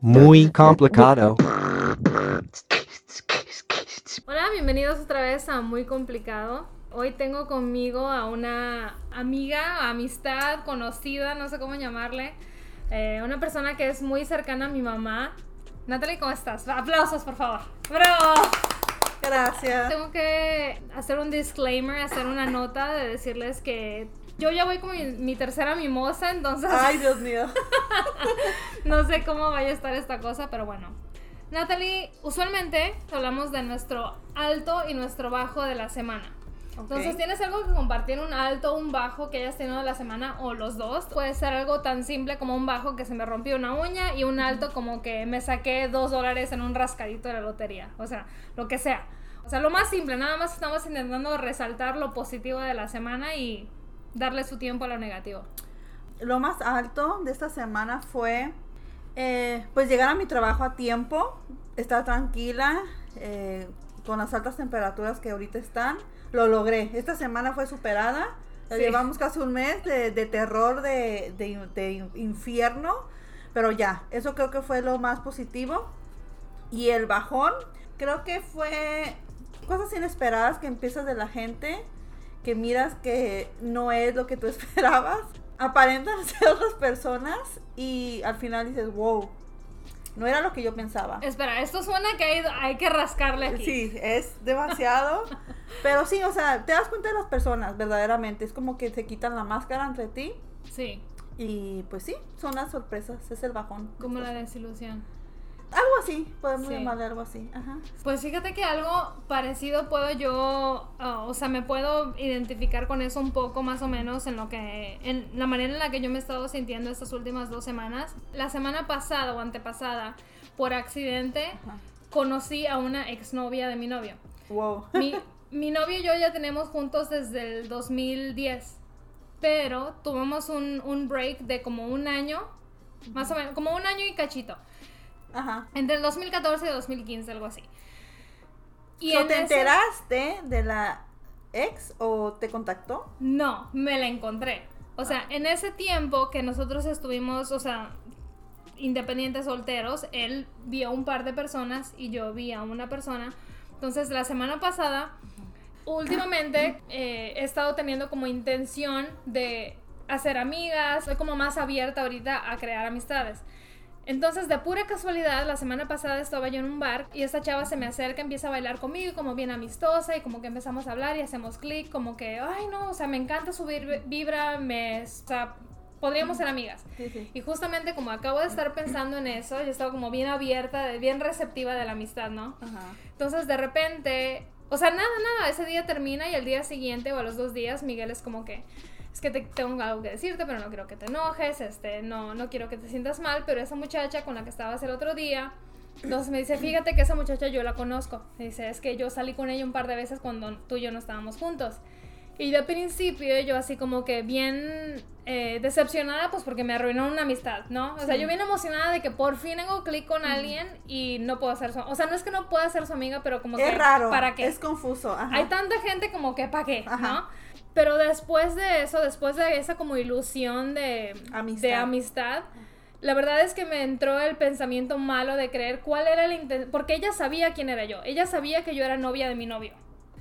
Muy complicado. Hola, bienvenidos otra vez a Muy Complicado. Hoy tengo conmigo a una amiga, amistad, conocida, no sé cómo llamarle. eh, una persona que es muy cercana a mi mamá. Natalie, ¿cómo estás? Aplausos, por favor. ¡Bravo! Gracias. Tengo que hacer un disclaimer, hacer una nota de decirles que yo ya voy con mi, mi tercera mimosa, entonces Ay, Dios mío. no sé cómo vaya a estar esta cosa, pero bueno. Natalie, usualmente hablamos de nuestro alto y nuestro bajo de la semana. Entonces, Ok. ¿tienes algo que compartir, un alto, un bajo que hayas tenido de la semana o los dos? Puede ser algo tan simple como un bajo que se me rompió una uña y un alto como que me saqué dos dólares en un rascadito de la lotería. O sea, lo que sea. O sea, lo más simple, nada más estamos intentando resaltar lo positivo de la semana y darle su tiempo a lo negativo. Lo más alto de esta semana fue eh, pues llegar a mi trabajo a tiempo, estar tranquila, eh, con las altas temperaturas que ahorita están. Lo logré. Esta semana fue superada. Sí. Llevamos casi un mes de, de terror, de, de- de infierno. Pero ya, eso creo que fue lo más positivo. Y el bajón, creo que fue cosas inesperadas que empiezas de la gente, que miras que no es lo que tú esperabas. Aparentan ser otras personas y al final dices, wow, no era lo que yo pensaba. Espera, esto suena que hay, hay que rascarle aquí. Sí, es demasiado. pero sí, o sea, te das cuenta de las personas, verdaderamente. Es como que se quitan la máscara entre ti. Sí, Y pues sí, son las sorpresas, es el bajón. como la desilusión. Algo así, podemos Sí. llamarle algo así. Ajá. Pues fíjate que algo parecido puedo yo, ah, o sea, me puedo identificar con eso un poco más o menos en lo que, en la manera en la que yo me he estado sintiendo estas últimas dos semanas. La semana pasada o antepasada, por accidente, Ajá. conocí a una exnovia de mi novio. Wow. Mi, mi novio y yo ya tenemos juntos desde el 2010, pero tuvimos un, un break de como un año, más o menos, como un año y cachito. Ajá. Entre el 2014 y 2015, algo así. Y So, en ¿Te ese- enteraste de la ex o te contactó? No, me la encontré. O sea, en ese tiempo que nosotros estuvimos, o sea, independientes solteros, él vio un par de personas y yo vi a una persona. Entonces, la semana pasada, últimamente, eh, he estado teniendo como intención de hacer amigas. Soy como más abierta ahorita a crear amistades. Entonces, de pura casualidad, la semana pasada estaba yo en un bar y esta chava se me acerca, empieza a bailar conmigo, como bien amistosa, y como que empezamos a hablar y hacemos clic, como que, ay, no, o sea, me encanta subir vibra, me, o sea, podríamos ser amigas. Sí, sí. Y justamente como acabo de estar pensando en eso, yo estaba como bien abierta, bien receptiva de la amistad, ¿no? Ajá. Entonces, de repente, o sea, nada, nada, ese día termina y al día siguiente o a los dos días, Miguel es como que, es que te, tengo algo que decirte, pero no quiero que te enojes, este, no, no quiero que te sientas mal, pero esa muchacha con la que estabas el otro día, entonces me dice, fíjate que esa muchacha yo la conozco. Me dice, es que yo salí con ella un par de veces cuando tú y yo no estábamos juntos. Y de principio yo así como que bien eh, decepcionada, pues porque me arruinó una amistad, ¿no? O sea, Sí. yo bien emocionada de que por fin hago clic con alguien y no puedo ser su... O sea, no es que no pueda ser su amiga, pero como que... Es raro. ¿Para qué? Es confuso. Ajá. Hay tanta gente como que, ¿para qué? Ajá. ¿No? Pero después de eso, después de esa como ilusión de Amistad. de amistad la verdad es que me entró el pensamiento malo de creer cuál era el intención. Porque ella sabía quién era yo. Ella sabía que yo era novia de mi novio.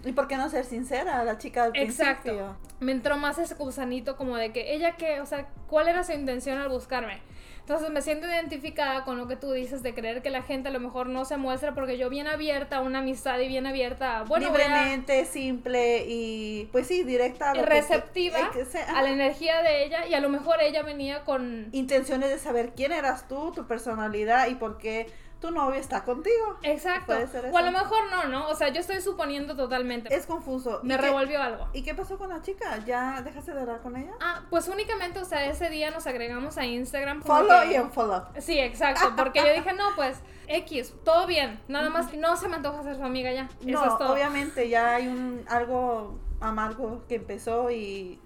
¿Y por qué no ser sincera? La chica del Exacto. principio. Me entró más ese gusanito como de que ella que, o sea, ¿cuál era su intención al buscarme? Entonces me siento identificada con lo que tú dices de creer que la gente a lo mejor no se muestra porque yo bien abierta a una amistad y bien abierta, bueno, voy a- Libremente, simple y pues sí, directa. a lo receptiva que a la energía de ella y a lo mejor ella venía con... intenciones de saber quién eras tú, tu personalidad y por qué tu novio está contigo. Exacto. Puede ser O a lo eso. mejor no, ¿no? O sea, yo estoy suponiendo totalmente. Es confuso. me ¿Y qué- revolvió algo. ¿Y qué pasó con la chica? ¿Ya dejaste de hablar con ella? Ah, pues únicamente, o sea, ese día nos agregamos a Instagram. Follow que- y unfollow. Sí, exacto, porque yo dije, no, pues, X, todo bien, nada más que no se me antoja ser su amiga ya. Eso No, es todo. obviamente ya hay un algo amargo que empezó y,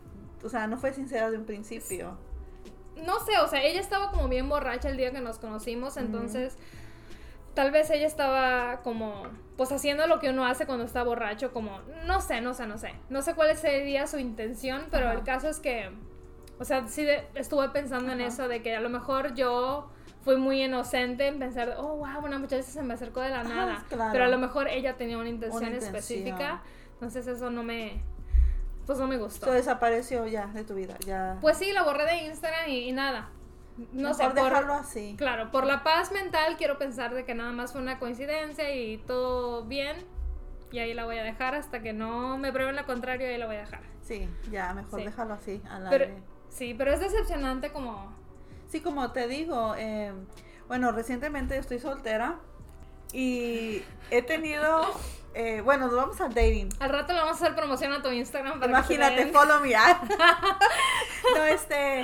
o sea, no fue sincera de un principio. No sé, o sea, ella estaba como bien borracha el día que nos conocimos, entonces tal vez ella estaba como, pues haciendo lo que uno hace cuando está borracho, como, no sé, no sé, no sé. No sé cuál sería su intención, pero Ajá. el caso es que, O sea, sí de- estuve pensando en eso, de que a lo mejor yo fui muy inocente en pensar, oh, wow, una muchacha se me acercó de la nada. claro. Pero a lo mejor ella tenía una intención, Una intención. específica. Entonces eso no me, pues no me gustó. So, desapareció ya de tu vida, ya. Pues sí, la borré de Instagram y, y nada. No Mejor sé, por, dejarlo así. claro, por la paz mental quiero pensar de que nada más fue una coincidencia y todo bien. Y ahí la voy a dejar hasta que no me prueben lo contrario, ahí la voy a dejar. Sí, ya, mejor Sí. dejarlo así. Pero, aire. sí, pero es decepcionante como... Sí, como te digo, eh, bueno, recientemente estoy soltera y he tenido, eh, bueno, nos vamos al dating. Al rato le vamos a hacer promoción a tu Instagram para Imagínate, follow me. ah. no, este,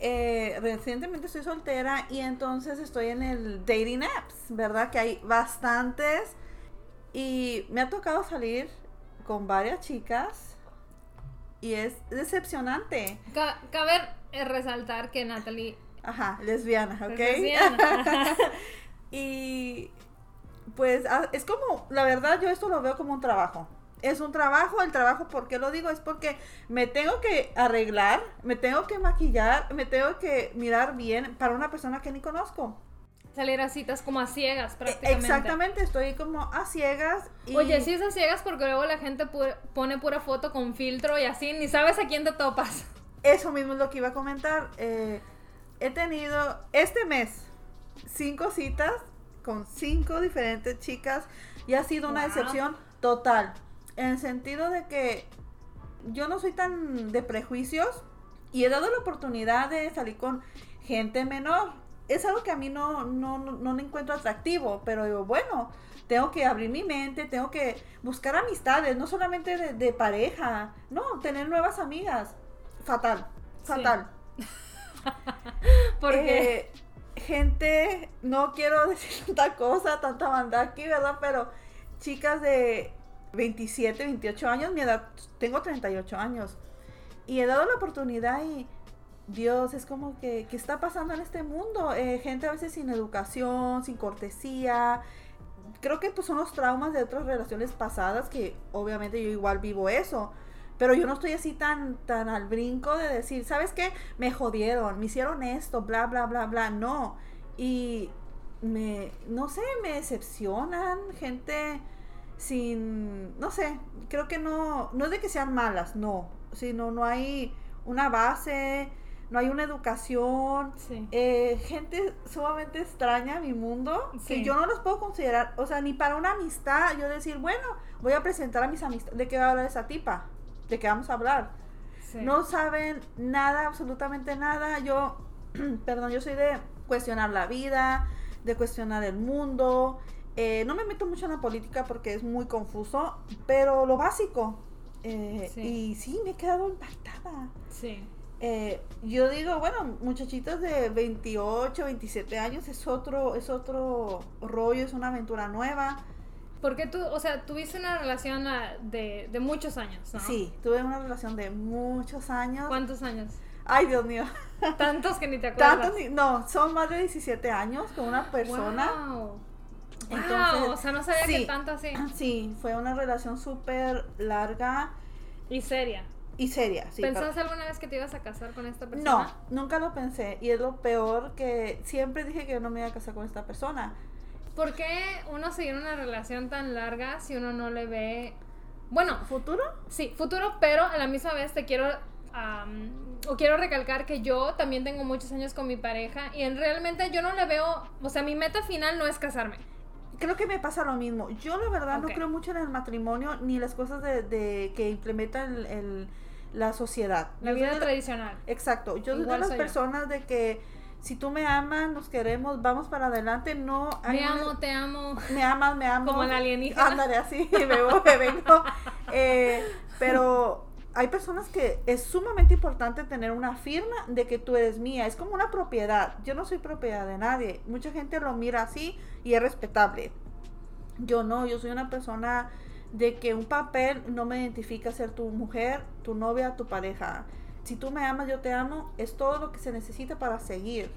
eh, recientemente estoy soltera y entonces estoy en el dating apps, ¿verdad? Que hay bastantes y me ha tocado salir con varias chicas y es decepcionante. Ca- cabe eh, resaltar que Natalie Ajá, lesbiana, ¿ok? es lesbiana. Y pues ah, es como, la verdad yo esto lo veo como un trabajo. Es un trabajo, el trabajo, ¿por qué lo digo? Es porque me tengo que arreglar, me tengo que maquillar, me tengo que mirar bien para una persona que ni conozco. Salir a citas como a ciegas E- prácticamente. Exactamente, estoy como a ciegas. Y Oye, sí es a ciegas porque luego la gente pu- pone pura foto con filtro y así, ni sabes a quién te topas. Eso mismo es lo que iba a comentar. Eh, he tenido este mes cinco citas con cinco diferentes chicas y ha sido una decepción total. En el sentido de que yo no soy tan de prejuicios y he dado la oportunidad de salir con gente menor. Es algo que a mí no, no, no, no encuentro atractivo, pero digo, bueno, tengo que abrir mi mente, tengo que buscar amistades, no solamente de, de pareja, no, tener nuevas amigas. Fatal, Sí. fatal. Porque Eh, gente, no quiero decir tanta cosa, tanta banda aquí, ¿verdad? Pero chicas de 27, 28 años, mi edad, tengo 38 años. Y he dado la oportunidad y Dios, es como que, ¿qué está pasando en este mundo? Eh, gente a veces sin educación, sin cortesía. Creo que pues son los traumas de otras relaciones pasadas que obviamente yo igual vivo eso. Pero yo no estoy así tan, tan al brinco de decir, ¿sabes qué? Me jodieron, me hicieron esto, bla, bla, bla, bla. No. Y me, no sé, me decepcionan. Gente sin, no sé, creo que no, no es de que sean malas, no. Sino no hay una base, no hay una educación. sí. Eh, gente sumamente extraña a mi mundo Sí. que yo no los puedo considerar, o sea, ni para una amistad, yo decir, bueno, voy a presentar a mis amistades, ¿de qué va a hablar esa tipa? ¿De qué vamos a hablar? sí. No saben nada, absolutamente nada. Yo, perdón, yo soy de cuestionar la vida, de cuestionar el mundo. Eh, no me meto mucho en la política porque es muy confuso, pero lo básico. Eh, Sí. Y sí, me he quedado impactada. Sí. Eh, yo digo, bueno, muchachitos de 28, 27 años es otro, es otro rollo, es una aventura nueva. Porque tú, o sea, tuviste una relación de, de muchos años, ¿no? Sí, tuve una relación de muchos años. ¿Cuántos años? Ay, Dios mío. Tantos que ni te acuerdas. Tantos, no, son más de 17 años con una persona. Wow. Entonces, Wow, o sea, no sabía sí. que tanto así. Sí, fue una relación súper larga Y seria. y seria. Sí, ¿Pensaste alguna vez que te ibas a casar con esta persona? No, nunca lo pensé. Y es lo peor que siempre dije que yo no me iba a casar con esta persona. ¿Por qué uno seguir una relación tan larga si uno no le ve... Bueno, ¿Futuro? sí, futuro, pero a la misma vez te quiero... am, o quiero recalcar que yo también tengo muchos años con mi pareja y en realmente yo no le veo... O sea, mi meta final no es casarme. Creo que me pasa lo mismo. Yo la verdad no creo mucho en el matrimonio ni las cosas de, de que implementa el- el- la sociedad. La vida tradicional. Exacto. Yo soy de las yo. personas de que si tú me amas, nos queremos, vamos para adelante. No hay Me una- amo, te amo. me amas, me amo. Como el alienígena. Ándale, así, me, voy, me vengo. Eh, pero hay personas que es sumamente importante tener una firma de que tú eres mía. Es como una propiedad. Yo no soy propiedad de nadie. Mucha gente lo mira así y es respetable. Yo no, yo soy una persona de que un papel no me identifica ser tu mujer, tu novia, tu pareja. Si tú me amas, yo te amo, es todo lo que se necesita para seguir.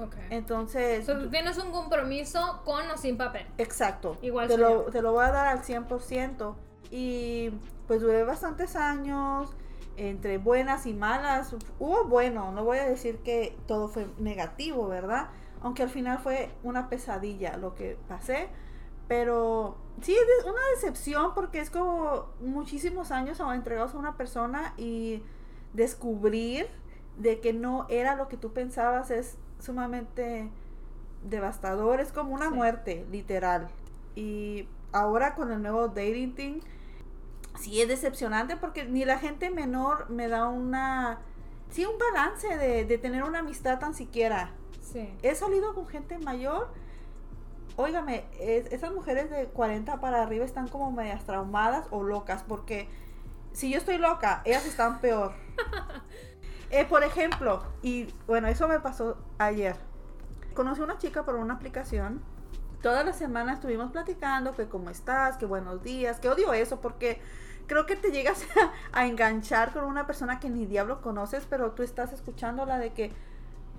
Ok. Entonces, So, tú tienes un compromiso con o sin papel. Exacto. Igual te lo, yo. te lo voy a dar al 100%. Y pues duré bastantes años. entre buenas y malas. Hubo bueno, no voy a decir que todo fue negativo, ¿verdad? Aunque al final fue una pesadilla lo que pasé. Pero sí, es una decepción porque es como muchísimos años entregados a una persona y descubrir de que no era lo que tú pensabas es sumamente devastador. Es como una muerte, literal. Y ahora con el nuevo dating thing, sí es decepcionante porque ni la gente menor me da una... Sí, un balance de, de tener una amistad tan siquiera. Sí. He salido con gente mayor. Óigame, esas mujeres de 40 para arriba están como medias traumadas o locas porque si yo estoy loca, ellas están peor. Eh, por ejemplo, y bueno, eso me pasó ayer. Conocí a una chica por una aplicación. Toda la semana estuvimos platicando que cómo estás, que buenos días, que odio eso porque creo que te llegas a, enganchar con una persona que ni diablo conoces, pero tú estás escuchándola de que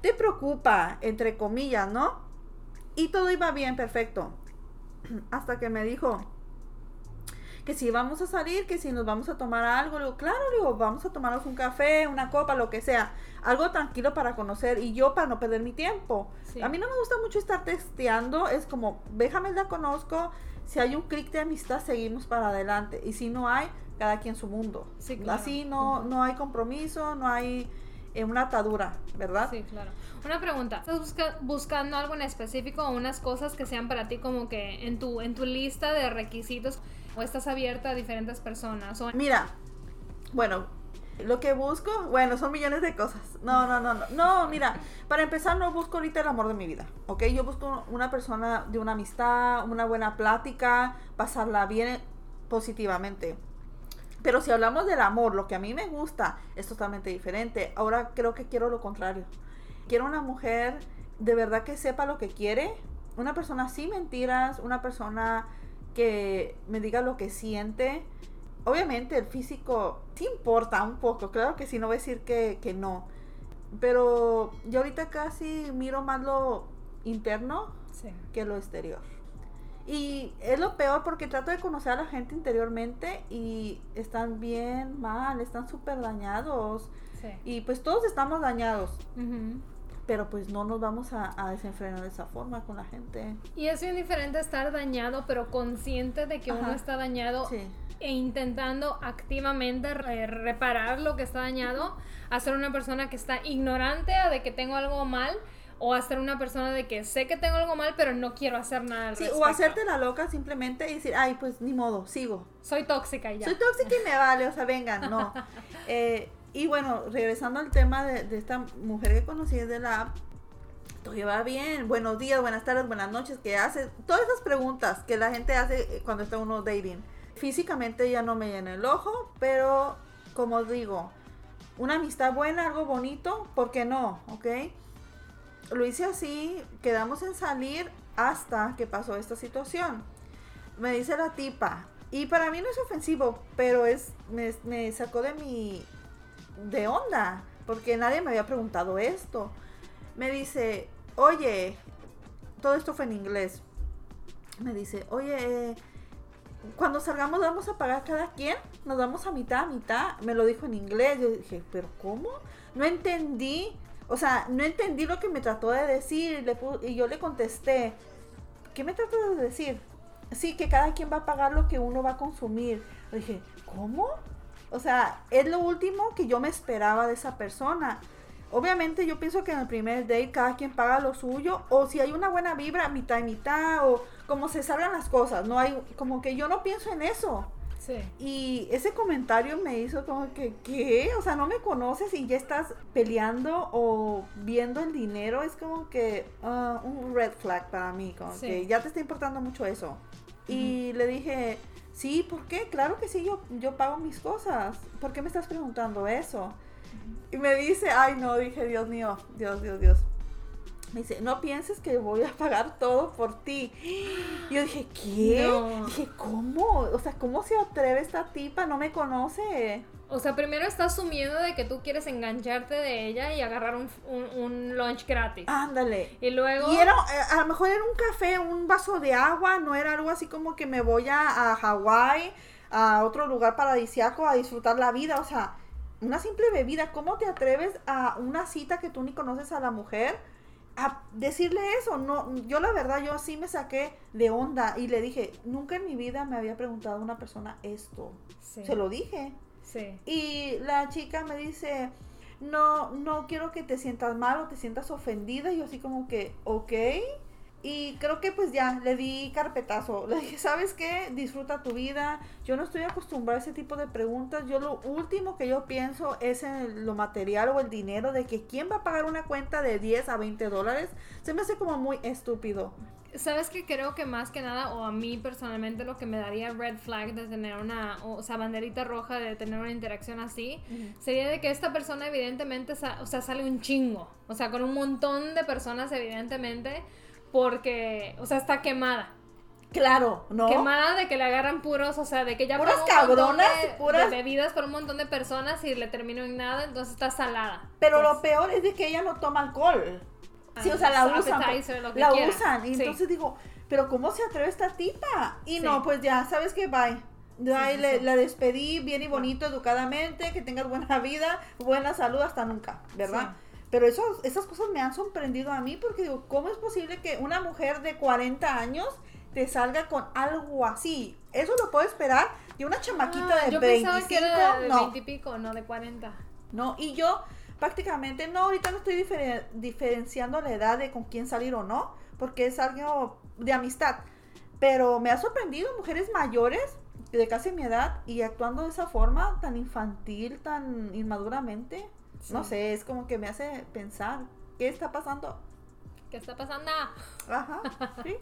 te preocupa, entre comillas, ¿no? Y todo iba bien, perfecto. Hasta que me dijo que si vamos a salir, que si nos vamos a tomar algo, le digo, claro, le digo, vamos a tomarnos un café, una copa, lo que sea, algo tranquilo para conocer y yo para no perder mi tiempo. A mí no me gusta mucho estar testeando, es como, déjame la conozco, si hay un clic de amistad, seguimos para adelante. Y si no hay, cada quien su mundo. Así no, no hay compromiso, no hay eh, una atadura, ¿verdad? Sí, claro. Una pregunta, ¿estás buscando algo en específico o unas cosas que sean para ti como que en tu, en tu lista de requisitos o estás abierta a diferentes personas? O... Mira, bueno, lo que busco, bueno, son millones de cosas. No, no, no, no. No, mira, para empezar no busco ahorita el amor de mi vida, ¿ok? Yo busco una persona de una amistad, una buena plática, pasarla bien positivamente. Pero si hablamos del amor, lo que a mí me gusta es totalmente diferente. Ahora creo que quiero lo contrario. Quiero una mujer de verdad que sepa lo que quiere, una persona sin mentiras, una persona que me diga lo que siente, obviamente el físico sí importa un poco, claro que sí, no voy a decir que, no. Pero yo ahorita casi miro más lo interno que lo exterior. Y es lo peor porque trato de conocer a la gente interiormente y están bien mal, están súper dañados. Y pues todos estamos dañados. Pero pues no nos vamos a, a, desenfrenar de esa forma con la gente. Y es bien diferente estar dañado, pero consciente de que uno está dañado. Sí e intentando activamente reparar lo que está dañado, a ser una persona que está ignorante de que tengo algo mal o a ser una persona de que sé que tengo algo mal, pero no quiero hacer nada. sí, o hacerte la loca simplemente y decir, ay, pues ni modo, sigo. Soy tóxica y ya. Soy tóxica y me vale, o sea, vengan, no. Eh, y bueno, regresando al tema de, esta mujer que conocí de la app, todo va bien, buenos días, buenas tardes, buenas noches, ¿qué hace? Todas esas preguntas que la gente hace cuando está uno dating. Físicamente ya no me llena el ojo, pero como digo, una amistad buena, algo bonito, ¿por qué no? ¿Ok? Lo hice así, quedamos en salir hasta que pasó esta situación. Me dice la tipa, y para mí no es ofensivo, pero es me sacó de mi de onda, porque nadie me había preguntado esto. Me dice, oye, todo esto fue en inglés. Me dice, oye, cuando salgamos vamos a pagar cada quien, nos vamos a mitad a mitad. Me lo dijo en inglés. Yo dije, ¿pero cómo? No entendí. O sea, no entendí lo que me trató de decir. y yo le contesté, ¿qué me trató de decir? Sí, que cada quien va a pagar lo que uno va a consumir. Yo dije, ¿cómo? O sea, es lo último que yo me esperaba de esa persona. Obviamente yo pienso que en el primer date cada quien paga lo suyo o si hay una buena vibra, mitad y mitad o como se salgan las cosas, no hay como que yo no pienso en eso. Sí. Y ese comentario me hizo como que, ¿qué? O sea, no me conoces y ya estás peleando o viendo el dinero. Es como que uh, un red flag para mí, como que ya te está importando mucho eso. Y le dije, sí, ¿por qué? Claro que sí, yo, yo pago mis cosas. ¿Por qué me estás preguntando eso? Y me dice, ay no, dije, Dios mío, Dios, Dios, Dios. Me dice, no pienses que voy a pagar todo por ti. Y yo dije, ¿qué? Dije, ¿cómo? O sea, ¿cómo se atreve esta tipa? No me conoce. O sea, primero está asumiendo de que tú quieres engancharte de ella y agarrar un, un, lunch gratis. Ándale. Y luego... Y era, eh, a lo mejor era un café, un vaso de agua, no era algo así como que me voy a, a Hawái, a otro lugar paradisiaco a disfrutar la vida. O sea, una simple bebida, ¿cómo te atreves a una cita que tú ni conoces a la mujer? A decirle eso, no, yo la verdad, yo así me saqué de onda y le dije, nunca en mi vida me había preguntado una persona esto. Sí. Se lo dije. Y la chica me dice, no, no quiero que te sientas mal o te sientas ofendida. Y yo así como que, ok. Y creo que pues ya le di carpetazo. Le dije, ¿sabes qué? Disfruta tu vida. Yo no estoy acostumbrada a ese tipo de preguntas. Yo lo último que yo pienso es en lo material o el dinero de que quién va a pagar una cuenta de 10 a 20 dólares. Se me hace como muy estúpido. ¿Sabes que Creo que más que nada, o a mí personalmente, lo que me daría red flag de tener una, o sea, banderita roja de tener una interacción así, sería de que esta persona evidentemente, o sea, sale un chingo. O sea, con un montón de personas evidentemente, porque, o sea, está quemada. Claro, ¿no? Quemada de que le agarran puros, o sea, de que ya Puras cabronas, de, puras- de bebidas con un montón de personas y le terminó en nada, entonces está salada. Pero Pues, lo peor es de que ella no toma alcohol. Sí, o sea, la Ah, usan. La quiera. usan. Y Sí. entonces digo, pero ¿cómo se atreve esta tipa? Y Sí. no, pues ya, ¿sabes qué? Bye. Bye, sí, le-. La despedí bien y bonito, educadamente, que tengas buena vida, buena salud hasta nunca, ¿verdad? Pero eso, esas cosas me han sorprendido a mí porque digo, ¿cómo es posible que una mujer de 40 años te salga con algo así? Eso lo puedo esperar de una chamaquita Ah, de yo 25, pensaba que era de, de no. 20 y pico, no de 40. No, y yo prácticamente no, ahorita no estoy difere- diferenciando la edad de con quién salir o no, porque es algo de amistad. Pero me ha sorprendido mujeres mayores de casi mi edad y actuando de esa forma tan infantil, tan inmaduramente. No sé, es como que me hace pensar, ¿qué está pasando? ¿Qué está pasando? Ajá, sí.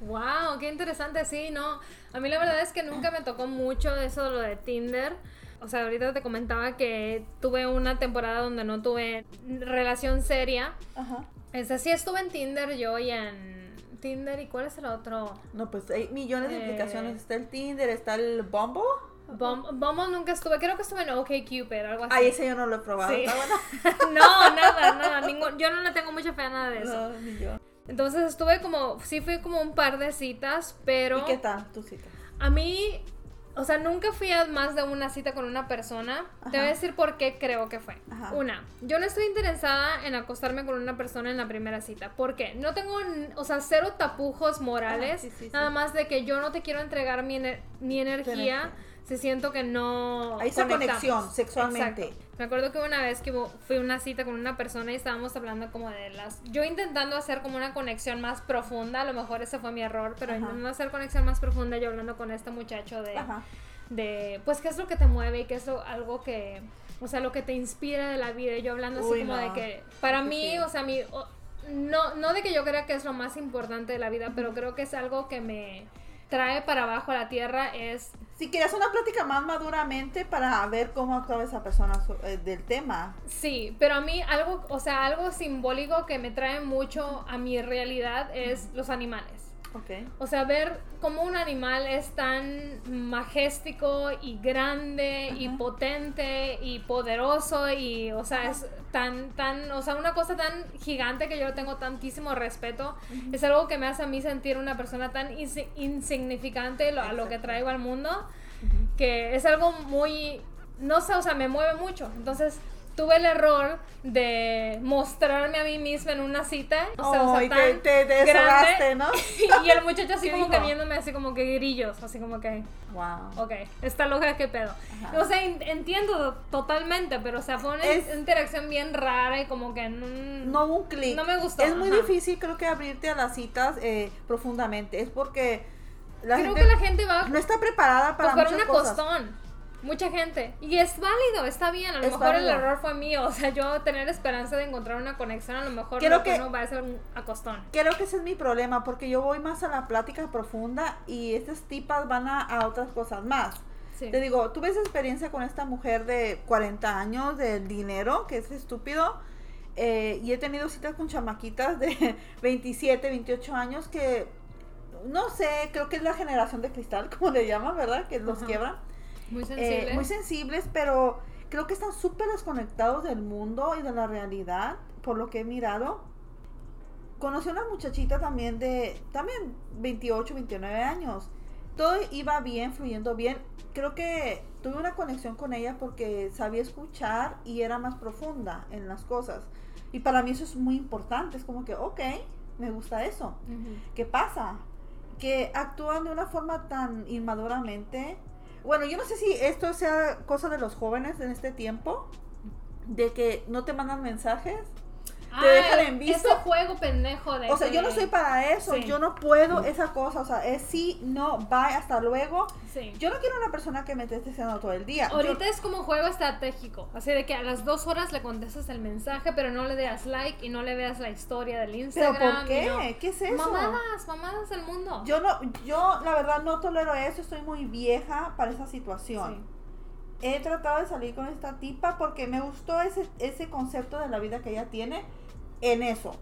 Wow, qué interesante, sí, no. A mí la verdad es que nunca me tocó mucho eso de lo de Tinder. O sea, ahorita te comentaba que tuve una temporada donde no tuve relación seria. Ajá. Es sí estuve en Tinder yo y en Tinder y ¿cuál es el otro? No, pues hay millones de Eh. aplicaciones. Está el Tinder, está el Bumble. Bum- Bumble nunca estuve, creo que estuve en OkCupid, algo así. Ay, ese yo no lo he probado. Sí. No, nada, nada, ningún, yo no le tengo mucha fe a nada de eso. No, ni yo. Entonces estuve como, sí fui como un par de citas, pero... ¿Y qué tal tu cita? A mí, o sea, nunca fui a más de una cita con una persona. Te voy a Ajá. decir por qué creo que fue. Ajá. Una, yo no estoy interesada en acostarme con una persona en la primera cita. ¿Por qué? No tengo, o sea, cero tapujos morales. Ah, sí, sí, sí. Nada más de que yo no te quiero entregar mi, ener- mi energía energía. Si siento que no. Hay esa conectamos. conexión sexualmente. Exacto. Me acuerdo que una vez que fui a una cita con una persona y estábamos hablando como de las... Yo intentando hacer como una conexión más profunda, a lo mejor ese fue mi error, pero Ajá. intentando hacer conexión más profunda, yo hablando con este muchacho de, Ajá. de pues, qué es lo que te mueve y qué es lo- algo que... O sea, lo que te inspira de la vida. Y yo hablando así Uy, como de que... Para mí, o sea, mi... o- no, no de que yo crea que es lo más importante de la vida, pero creo que es algo que me trae para abajo a la tierra, es Si querías una plática más maduramente para ver cómo actuaba esa persona so- eh, del tema. Sí, pero a mí algo, o sea, algo simbólico que me trae mucho a mi realidad es los animales. Ok. O sea, ver cómo un animal es tan majestico y grande y potente y poderoso y, o sea, es tan, tan, o sea, una cosa tan gigante que yo le tengo tantísimo respeto. Es algo que me hace a mí sentir una persona tan insi- insignificante lo- a lo que traigo al mundo que es algo muy, no sé, o sea, me mueve mucho. Entonces, tuve el error de mostrarme a mí misma en una cita. O sea, o sea, te, tan te deshogaste, grande. ¿no? y el muchacho así ¿Qué como que dijo? viéndome así como que grillos, así como que, Wow. ok, está loca, qué pedo. Ajá. O sea, en- entiendo totalmente, pero o sea, fue una Es- interacción bien rara y como que no, No hubo un clic. No me gustó, Es muy ajá. difícil, creo que abrirte a las citas eh, profundamente. Es porque la Creo gente que la gente va no está preparada para pues para muchas cosas. Mucha gente. Y es válido, está bien. A lo Es mejor el error fue mío. O sea, yo tener esperanza de encontrar una conexión, a lo mejor Creo lo que no va a ser un acostón. Creo que ese es mi problema, porque yo voy más a la plática profunda y estas tipas van a, a otras cosas más. Sí. Te digo, tuve esa experiencia con esta mujer de 40 años del dinero, que es estúpido, eh, y he tenido citas con chamaquitas de 27, 28 años que, no sé, creo que es la generación de cristal, como le llaman, ¿verdad? Que los Ajá. quiebran. Muy Eh, sensible. muy sensibles, pero creo que están súper desconectados del mundo y de la realidad, por lo que he mirado. Conocí a una muchachita también de, también 28, 29 años. todo iba bien, fluyendo bien. Creo que tuve una conexión con ella porque sabía escuchar y era más profunda en las cosas. Y para mí eso es muy importante. Es como que, ok, me gusta eso. ¿Qué pasa? Que actúan de una forma tan inmaduramente. Bueno, yo no sé si esto sea cosa de los jóvenes en este tiempo, de que no te mandan mensajes te dejan en visto. Ese juego pendejo de. O sea, yo no soy para eso. Yo no puedo esa cosa. O sea, es sí, no, bye, hasta luego. Sí. Yo no quiero una persona que me esté deseando todo el día. Ahorita es como juego estratégico. Así de que a las dos horas le contestas el mensaje, pero no le das like y no le veas la historia del Instagram. ¿Pero por qué? ¿Qué es eso? Mamadas, mamadas del mundo. Yo no, yo la verdad no tolero eso. Estoy muy vieja para esa situación. He tratado de salir con esta tipa porque me gustó ese, ese concepto de la vida que ella tiene en eso.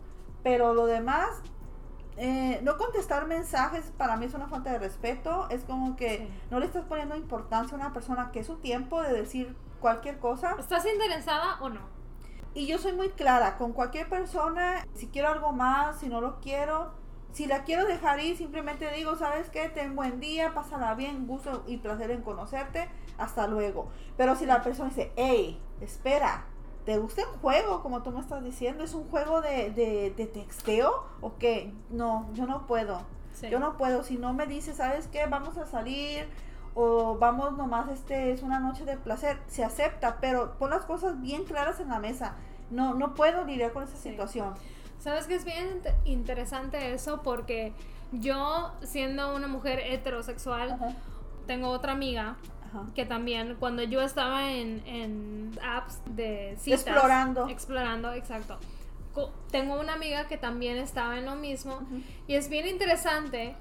Pero lo demás, eh, no contestar mensajes para mí es una falta de respeto. Es como que no le estás poniendo importancia a una persona que es su tiempo de decir cualquier cosa. ¿Estás interesada o no? Y yo soy muy clara con cualquier persona. Si quiero algo más, si no lo quiero. Si la quiero dejar ir, simplemente digo, ¿sabes qué? Ten buen día, pásala bien, gusto y placer en conocerte. Hasta luego. Pero si la persona dice, hey, espera, ¿Te gusta el juego, como tú me estás diciendo? ¿Es un juego de, de, texteo o qué? No, yo no puedo. Yo no puedo. Si no me dices, ¿sabes qué? Vamos a salir o vamos nomás, este es una noche de placer. Se acepta, pero pon las cosas bien claras en la mesa. No, no puedo lidiar con esa situación. ¿Sabes que es bien interesante eso? Porque yo, siendo una mujer heterosexual, tengo otra amiga que también cuando yo estaba en, en apps de citas, explorando. Explorando, exacto. Tengo una amiga que también estaba en lo mismo y es bien interesante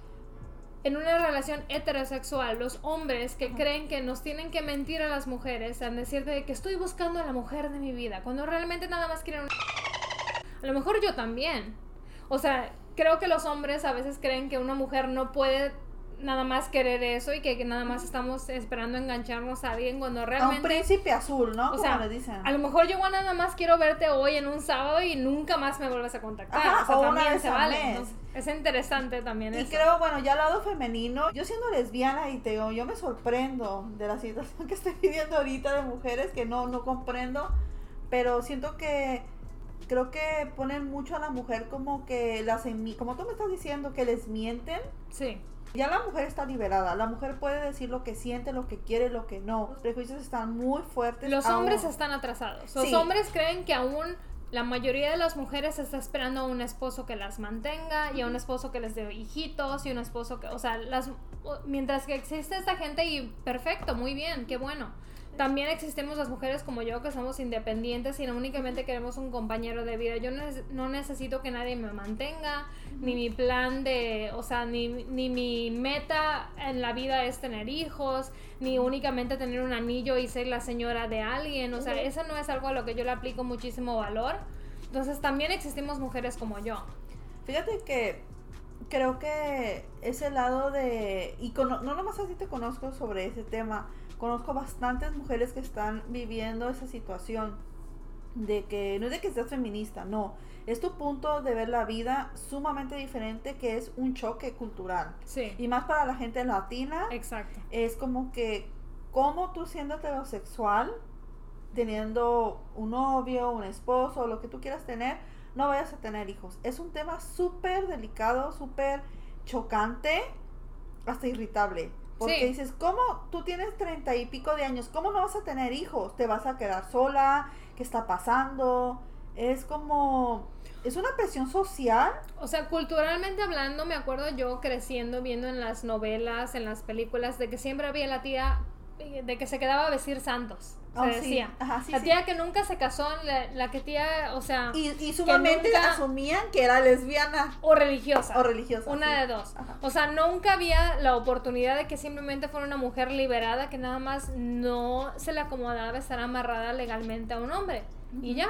en una relación heterosexual, los hombres que creen que nos tienen que mentir a las mujeres al decirte que estoy buscando a la mujer de mi vida, cuando realmente nada más quieren A lo mejor yo también. O sea, creo que los hombres a veces creen que una mujer no puede nada más querer eso y que, nada más estamos esperando engancharnos a alguien cuando realmente... A un príncipe azul, ¿no? O sea, le dicen. a lo mejor yo nada más quiero verte hoy en un sábado y nunca más me vuelves a contactar. o sea, también se vale. es interesante también Y creo, bueno, ya al lado femenino, yo siendo lesbiana y te digo, yo me sorprendo de la situación que estoy viviendo ahorita de mujeres que no, no comprendo, pero siento que creo que ponen mucho a la mujer como que las como tú me estás diciendo que les mienten. Sí. Ya la mujer está liberada, la mujer puede decir lo que siente, lo que quiere, lo que no. Los prejuicios están muy fuertes. Los hombres están atrasados. Los hombres creen que aún la mayoría de las mujeres está esperando a un esposo que las mantenga y a un esposo que les dé hijitos y un esposo que, o sea, las mientras que existe esta gente y perfecto, muy bien, qué bueno también existimos las mujeres como yo que somos independientes y no únicamente queremos un compañero de vida. Yo no, necesito que nadie me mantenga, ni mi plan de, o sea, ni, ni, mi meta en la vida es tener hijos, ni únicamente tener un anillo y ser la señora de alguien. O sea, eso no es algo a lo que yo le aplico muchísimo valor. Entonces también existimos mujeres como yo. Fíjate que creo que ese lado de... Y no nomás así te conozco sobre ese tema Conozco bastantes mujeres que están viviendo esa situación de que no es de que seas feminista, no, es tu punto de ver la vida sumamente diferente que es un choque cultural. Sí. Y más para la gente latina. Exacto. Es como que como tú siendo heterosexual, teniendo un novio, un esposo, lo que tú quieras tener, no vayas a tener hijos. Es un tema súper delicado, súper chocante, hasta irritable. Porque dices, ¿cómo tú tienes treinta y pico de años? ¿Cómo no vas a tener hijos? ¿Te vas a quedar sola? ¿Qué está pasando? Es como... Es una presión social. O sea, culturalmente hablando, me acuerdo yo creciendo, viendo en las novelas, en las películas, de que siempre había la tía de que se quedaba a vestir santos. Se oh, decía. la tía que nunca se casó, la, que tía, o sea. Y, y sumamente asumían que era lesbiana. O religiosa. O religiosa. Una de dos. O sea, nunca había la oportunidad de que simplemente fuera una mujer liberada que nada más no se le acomodaba estar amarrada legalmente a un hombre. Y ya.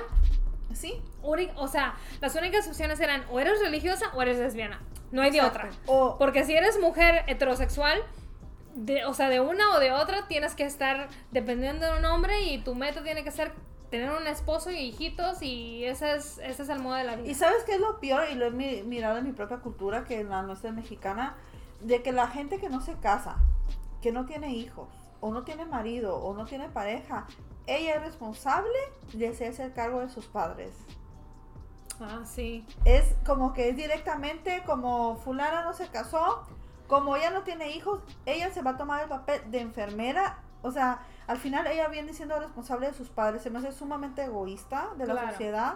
Sí. O sea, las únicas opciones eran o eres religiosa o eres lesbiana. No hay de otra. O, Porque si eres mujer heterosexual, de, o sea, de una o de otra tienes que estar dependiendo de un hombre y tu meta tiene que ser tener un esposo y hijitos y ese es, ese es el modo de la vida. ¿Y sabes qué es lo peor? Y lo he mirado en mi propia cultura, que en la nuestra mexicana, de que la gente que no se casa, que no tiene hijos, o no tiene marido, o no tiene pareja, ella es responsable de hacerse el cargo de sus padres. Ah, sí. Es como que es directamente como fulana no se casó, como ella no tiene hijos, ella se va a tomar el papel de enfermera. O sea, al final ella viene siendo responsable de sus padres. Se me hace sumamente egoísta de la Claro. sociedad.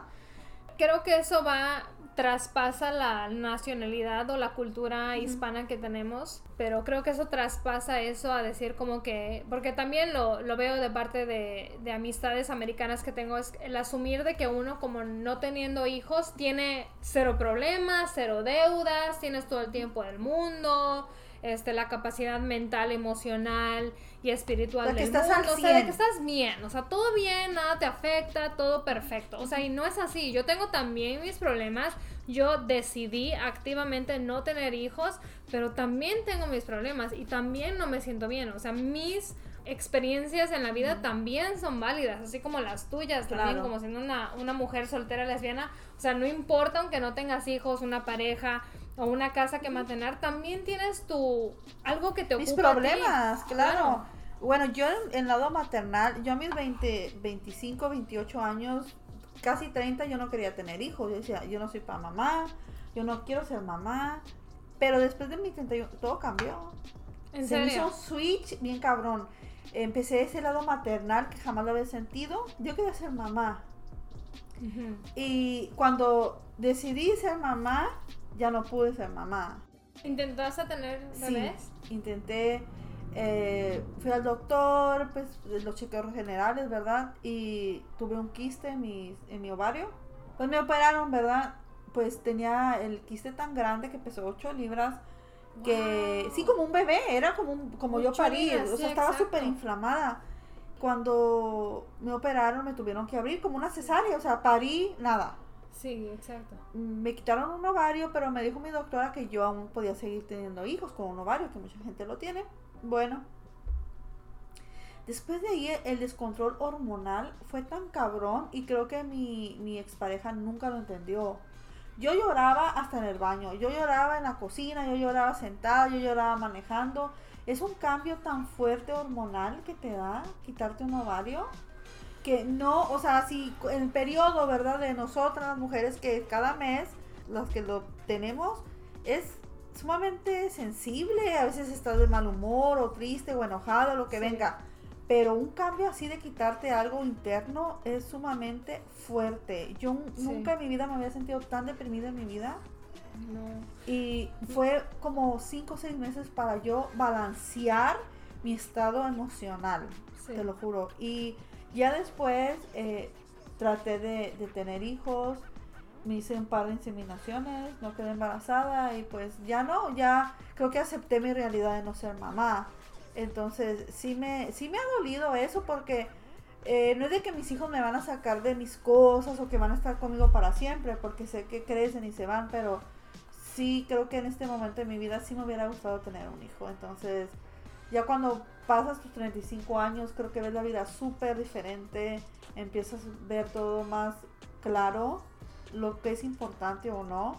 Creo que eso va, traspasa la nacionalidad o la cultura hispana que tenemos, pero creo que eso traspasa eso a decir como que, porque también lo, lo veo de parte de, de amistades americanas que tengo, es el asumir de que uno como no teniendo hijos tiene cero problemas, cero deudas, tienes todo el tiempo del mundo. Este, la capacidad mental, emocional y espiritual De que del estás al o sea, de 100. que estás bien, o sea, todo bien, nada te afecta, todo perfecto. O sea, y no es así. Yo tengo también mis problemas. Yo decidí activamente no tener hijos, pero también tengo mis problemas y también no me siento bien. O sea, mis experiencias en la vida también son válidas, así como las tuyas también, como siendo una, una mujer soltera lesbiana. O sea, no importa aunque no tengas hijos, una pareja o una casa que mantener, también tienes tu algo que te Mis ocupa a ti. problemas, claro. Bueno, yo en, en lado maternal, yo a mis 20, 25, 28 años, casi 30, yo no quería tener hijos. Yo decía, yo no soy para mamá, yo no quiero ser mamá. Pero después de mi 31, todo cambió. ¿En Se me hizo serio? un switch bien cabrón. Empecé ese lado maternal que jamás lo había sentido. Yo quería ser mamá. Y cuando decidí ser mamá, ya no pude ser mamá. ¿Intentaste tener Sí, bebés? intenté, eh, fui al doctor, pues los chequeos generales, ¿verdad? Y tuve un quiste en mi, en mi ovario. Pues me operaron, ¿verdad? Pues tenía el quiste tan grande que pesó 8 libras. Que Wow. sí, como un bebé, era como, un- como yo parí, libras, o sea, sí, estaba súper inflamada. Cuando me operaron, me tuvieron que abrir como una cesárea, o sea, parí, nada. Sí, exacto. Me quitaron un ovario, pero me dijo mi doctora que yo aún podía seguir teniendo hijos con un ovario, que mucha gente lo tiene. Bueno, después de ahí el descontrol hormonal fue tan cabrón y creo que mi, mi expareja nunca lo entendió. Yo lloraba hasta en el baño, yo lloraba en la cocina, yo lloraba sentada, yo lloraba manejando. Es un cambio tan fuerte hormonal que te da quitarte un ovario que no, o sea, si el periodo, ¿verdad? De nosotras mujeres que cada mes, las que lo tenemos, es sumamente sensible, a veces estás de mal humor o triste o enojado, lo que Sí. venga. Pero un cambio así de quitarte algo interno es sumamente fuerte. Yo Sí. nunca en mi vida me había sentido tan deprimida en mi vida. No. Y fue como cinco o seis meses para yo balancear mi estado emocional, Sí. te lo juro. Y ya después eh, traté de, de tener hijos, me hice un par de inseminaciones, no quedé embarazada y pues ya no, ya creo que acepté mi realidad de no ser mamá. Entonces sí me, sí me ha dolido eso porque eh, no es de que mis hijos me van a sacar de mis cosas o que van a estar conmigo para siempre, porque sé que crecen y se van, pero sí creo que en este momento de mi vida sí me hubiera gustado tener un hijo. Entonces, ya cuando pasas tus 35 años, creo que ves la vida súper diferente, empiezas a ver todo más claro, lo que es importante o no.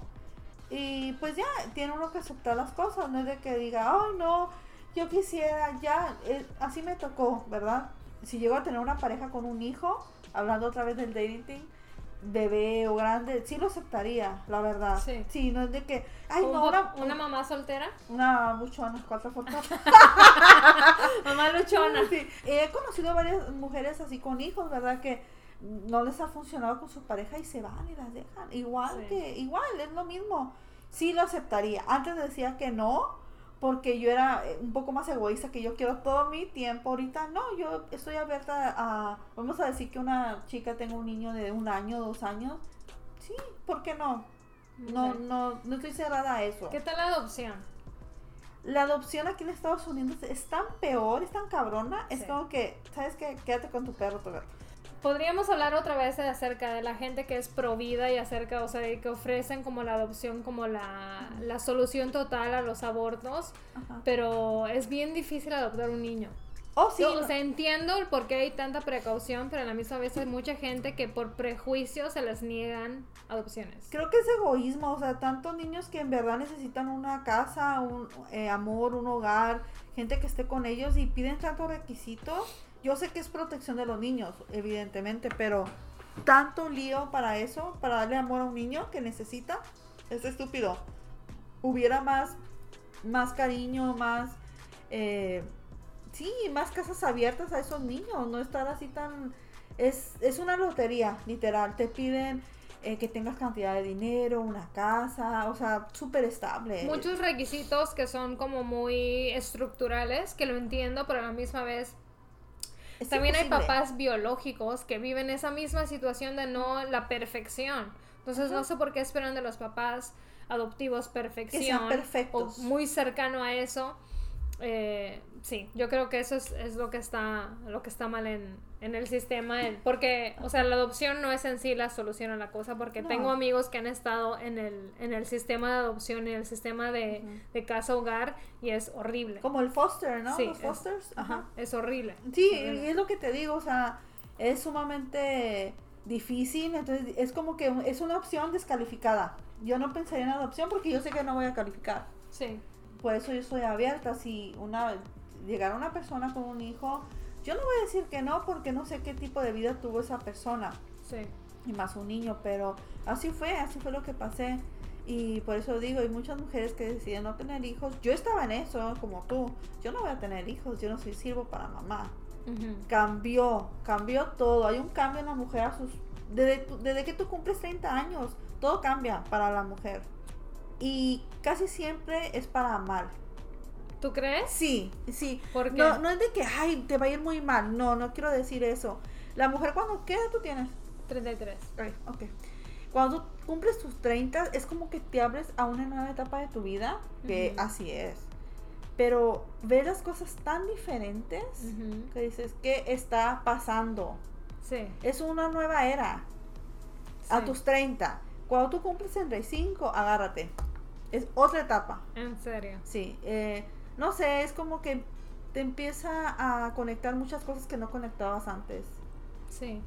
Y pues ya, tiene uno que aceptar las cosas, no es de que diga, ay no, yo quisiera, ya, eh, así me tocó, ¿verdad? Si llego a tener una pareja con un hijo, hablando otra vez del dating bebé o grande, sí lo aceptaría, la verdad. Sí. no es de que, ay no, ¿Una, una, mamá soltera? una buchona, cuatro fotos. Mamá luchona. Sí. He conocido varias mujeres así con hijos, ¿verdad? Que no les ha funcionado con su pareja y se van y las dejan. Igual Sí. que, igual, es lo mismo. Sí lo aceptaría. Antes decía que no, porque yo era eh, un poco más egoísta, que yo quiero todo mi tiempo. Ahorita no, yo estoy abierta a, vamos a decir que una chica tenga un niño de un año, dos años. Sí, ¿por qué no? No, no, no estoy cerrada a eso. ¿Qué tal la adopción? La adopción aquí en Estados Unidos es tan peor, es tan cabrona, es como que, ¿sabes qué? Quédate con tu perro, tu gato. Podríamos hablar otra vez acerca de la gente que es pro vida y acerca, o sea, de que ofrecen como la adopción como la, la solución total a los abortos, pero es bien difícil adoptar un niño. Oh, sí. No- o sea, entiendo el por qué hay tanta precaución, pero a la misma vez hay mucha gente que por prejuicio se les niegan adopciones. Creo que es egoísmo, o sea, tantos niños que en verdad necesitan una casa, un eh, amor, un hogar, gente que esté con ellos y piden tantos requisitos. Yo sé que es protección de los niños, evidentemente, pero tanto lío para eso, para darle amor a un niño que necesita, es estúpido. Hubiera más, más cariño, más, eh, sí, más casas abiertas a esos niños, no estar así tan... Es, es una lotería, literal. Te piden eh, que tengas cantidad de dinero, una casa, o sea, súper estable. Muchos requisitos que son como muy estructurales, que lo entiendo, pero a la misma vez Es también hay papás biológicos que viven esa misma situación de no la perfección. Entonces no sé por qué esperan de los papás adoptivos perfección perfectos. o muy cercano a eso. Eh, sí, yo creo que eso es, es lo que está lo que está mal en, en el sistema, porque, o sea, la adopción no es en sí la solución a la cosa, porque No. tengo amigos que han estado en el, en el sistema de adopción, en el sistema de, de casa-hogar, y es horrible. Como el foster, ¿no? Sí, Los es- fosters. Ajá. Ajá, es horrible. Sí, Es horrible. y es lo que te digo, o sea, es sumamente difícil, entonces es como que es una opción descalificada. Yo no pensaría en adopción porque yo sé que no voy a calificar. Sí. Por eso yo estoy abierta. Si una llegara una persona con un hijo, yo no voy a decir que no porque no sé qué tipo de vida tuvo esa persona Sí. y más un niño, pero así fue, así fue lo que pasé. Y por eso digo, hay muchas mujeres que deciden no tener hijos. Yo estaba en eso, como tú. Yo no voy a tener hijos, yo no soy sirvo para mamá. Cambió, cambió todo. Hay un cambio en la mujer a sus... Desde, desde que tú cumples 30 años, todo cambia para la mujer. Y casi siempre es para mal. ¿Tú crees? Sí, sí. ¿Por qué? No, no es de que, ay, te va a ir muy mal. No, no quiero decir eso. La mujer cuando, ¿qué edad tú tienes? 33. Ay, ok. Cuando tú cumples tus 30, es como que te abres a una nueva etapa de tu vida, que Ujú. así es. Pero ves las cosas tan diferentes Ujú. que dices, ¿qué está pasando? Sí. Es una nueva era. A sí. tus 30. Cuando tú cumples 35, agárrate. Es otra etapa. En serio. Sí. eh, no sé, es como que te empieza a conectar muchas cosas que no conectabas antes. Sí.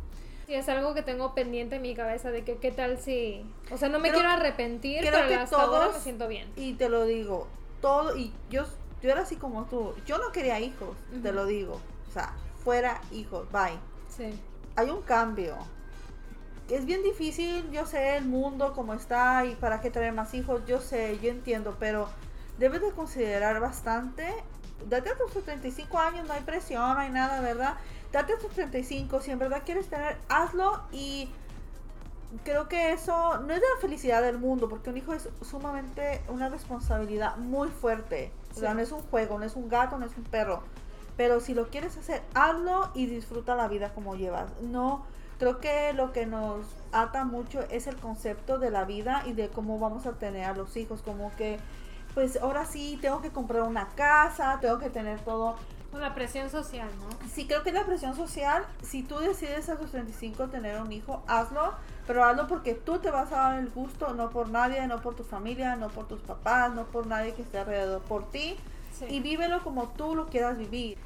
Y es algo que tengo pendiente en mi cabeza de que qué tal si... O sea, no me Creo- quiero arrepentir, creo pero que hasta ahora todos- me siento bien. Y te lo digo, todo, y yo, yo era así como tú. Yo no quería hijos, te Ujú. lo digo. O sea, fuera hijos, bye. Sí. hay un cambio. Es bien difícil, yo sé el mundo como está y para qué traer más hijos, yo sé, yo entiendo, pero debes de considerar bastante. Date a tus 35 años, no hay presión, no hay nada, ¿verdad? Date a tus 35, si en verdad quieres tener, hazlo y creo que eso no es de la felicidad del mundo, porque un hijo es sumamente una responsabilidad muy fuerte. O sea, no es un juego, no es un gato, no es un perro. Pero si lo quieres hacer, hazlo y disfruta la vida como llevas. No, creo que lo que nos ata mucho es el concepto de la vida y de cómo vamos a tener a los hijos. Como que, pues ahora sí, tengo que comprar una casa, tengo que tener todo. Con la presión social, ¿no? Sí, creo que la presión social, si tú decides a tus 35 tener un hijo, hazlo, pero hazlo porque tú te vas a dar el gusto, no por nadie, no por tu familia, no por tus papás, no por nadie que esté alrededor, por ti. Sí. Y vívelo como tú lo quieras vivir.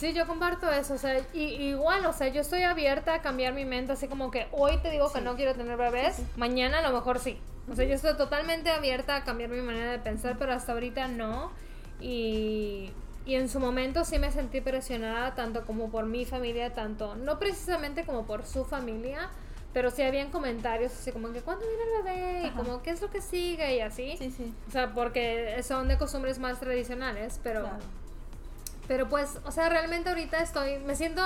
Sí, yo comparto eso, o sea, y, igual, o sea, yo estoy abierta a cambiar mi mente, así como que hoy te digo que no quiero tener bebés, Sí, sí. mañana a lo mejor sí. O sea, yo estoy totalmente abierta a cambiar mi manera de pensar, pero hasta ahorita no. Y, y en su momento sí me sentí presionada, tanto como por mi familia, tanto, no precisamente como por su familia, pero sí habían comentarios así como que, ¿cuándo viene el bebé? Y Ajá. como, ¿qué es lo que sigue? Y así. Sí, sí. O sea, porque son de costumbres más tradicionales, pero... Claro. Pero pues, o sea, realmente ahorita estoy, me siento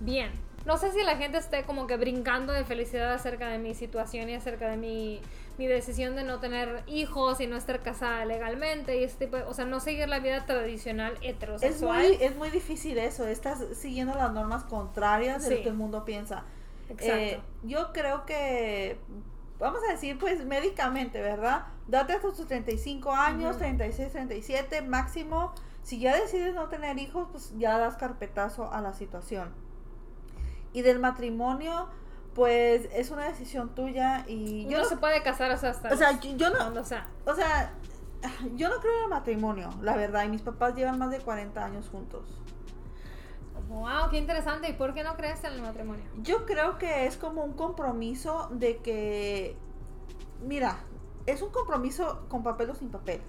bien. No sé si la gente esté como que brincando de felicidad acerca de mi situación y acerca de mi, mi decisión de no tener hijos y no estar casada legalmente y este tipo, de- o sea, no seguir la vida tradicional Es heterosexual. muy, es muy difícil eso, estás siguiendo las normas contrarias de Sí. lo que el mundo piensa. Exacto. Eh, yo creo que, vamos a decir, pues médicamente, ¿verdad? Date hasta tus 35 años, Ujú. 36, 37 máximo. Si ya decides no tener hijos, pues ya das carpetazo a la situación. Y del matrimonio, pues es una decisión tuya y yo no no, se puede casar o sea, hasta o sea, los- yo, no, cuando sea. o sea, yo no creo en el matrimonio, la verdad, y mis papás llevan más de 40 años juntos. Wow, qué interesante. ¿Y por qué no crees en el matrimonio? Yo creo que es como un compromiso de que, mira, es un compromiso con papel o sin papel.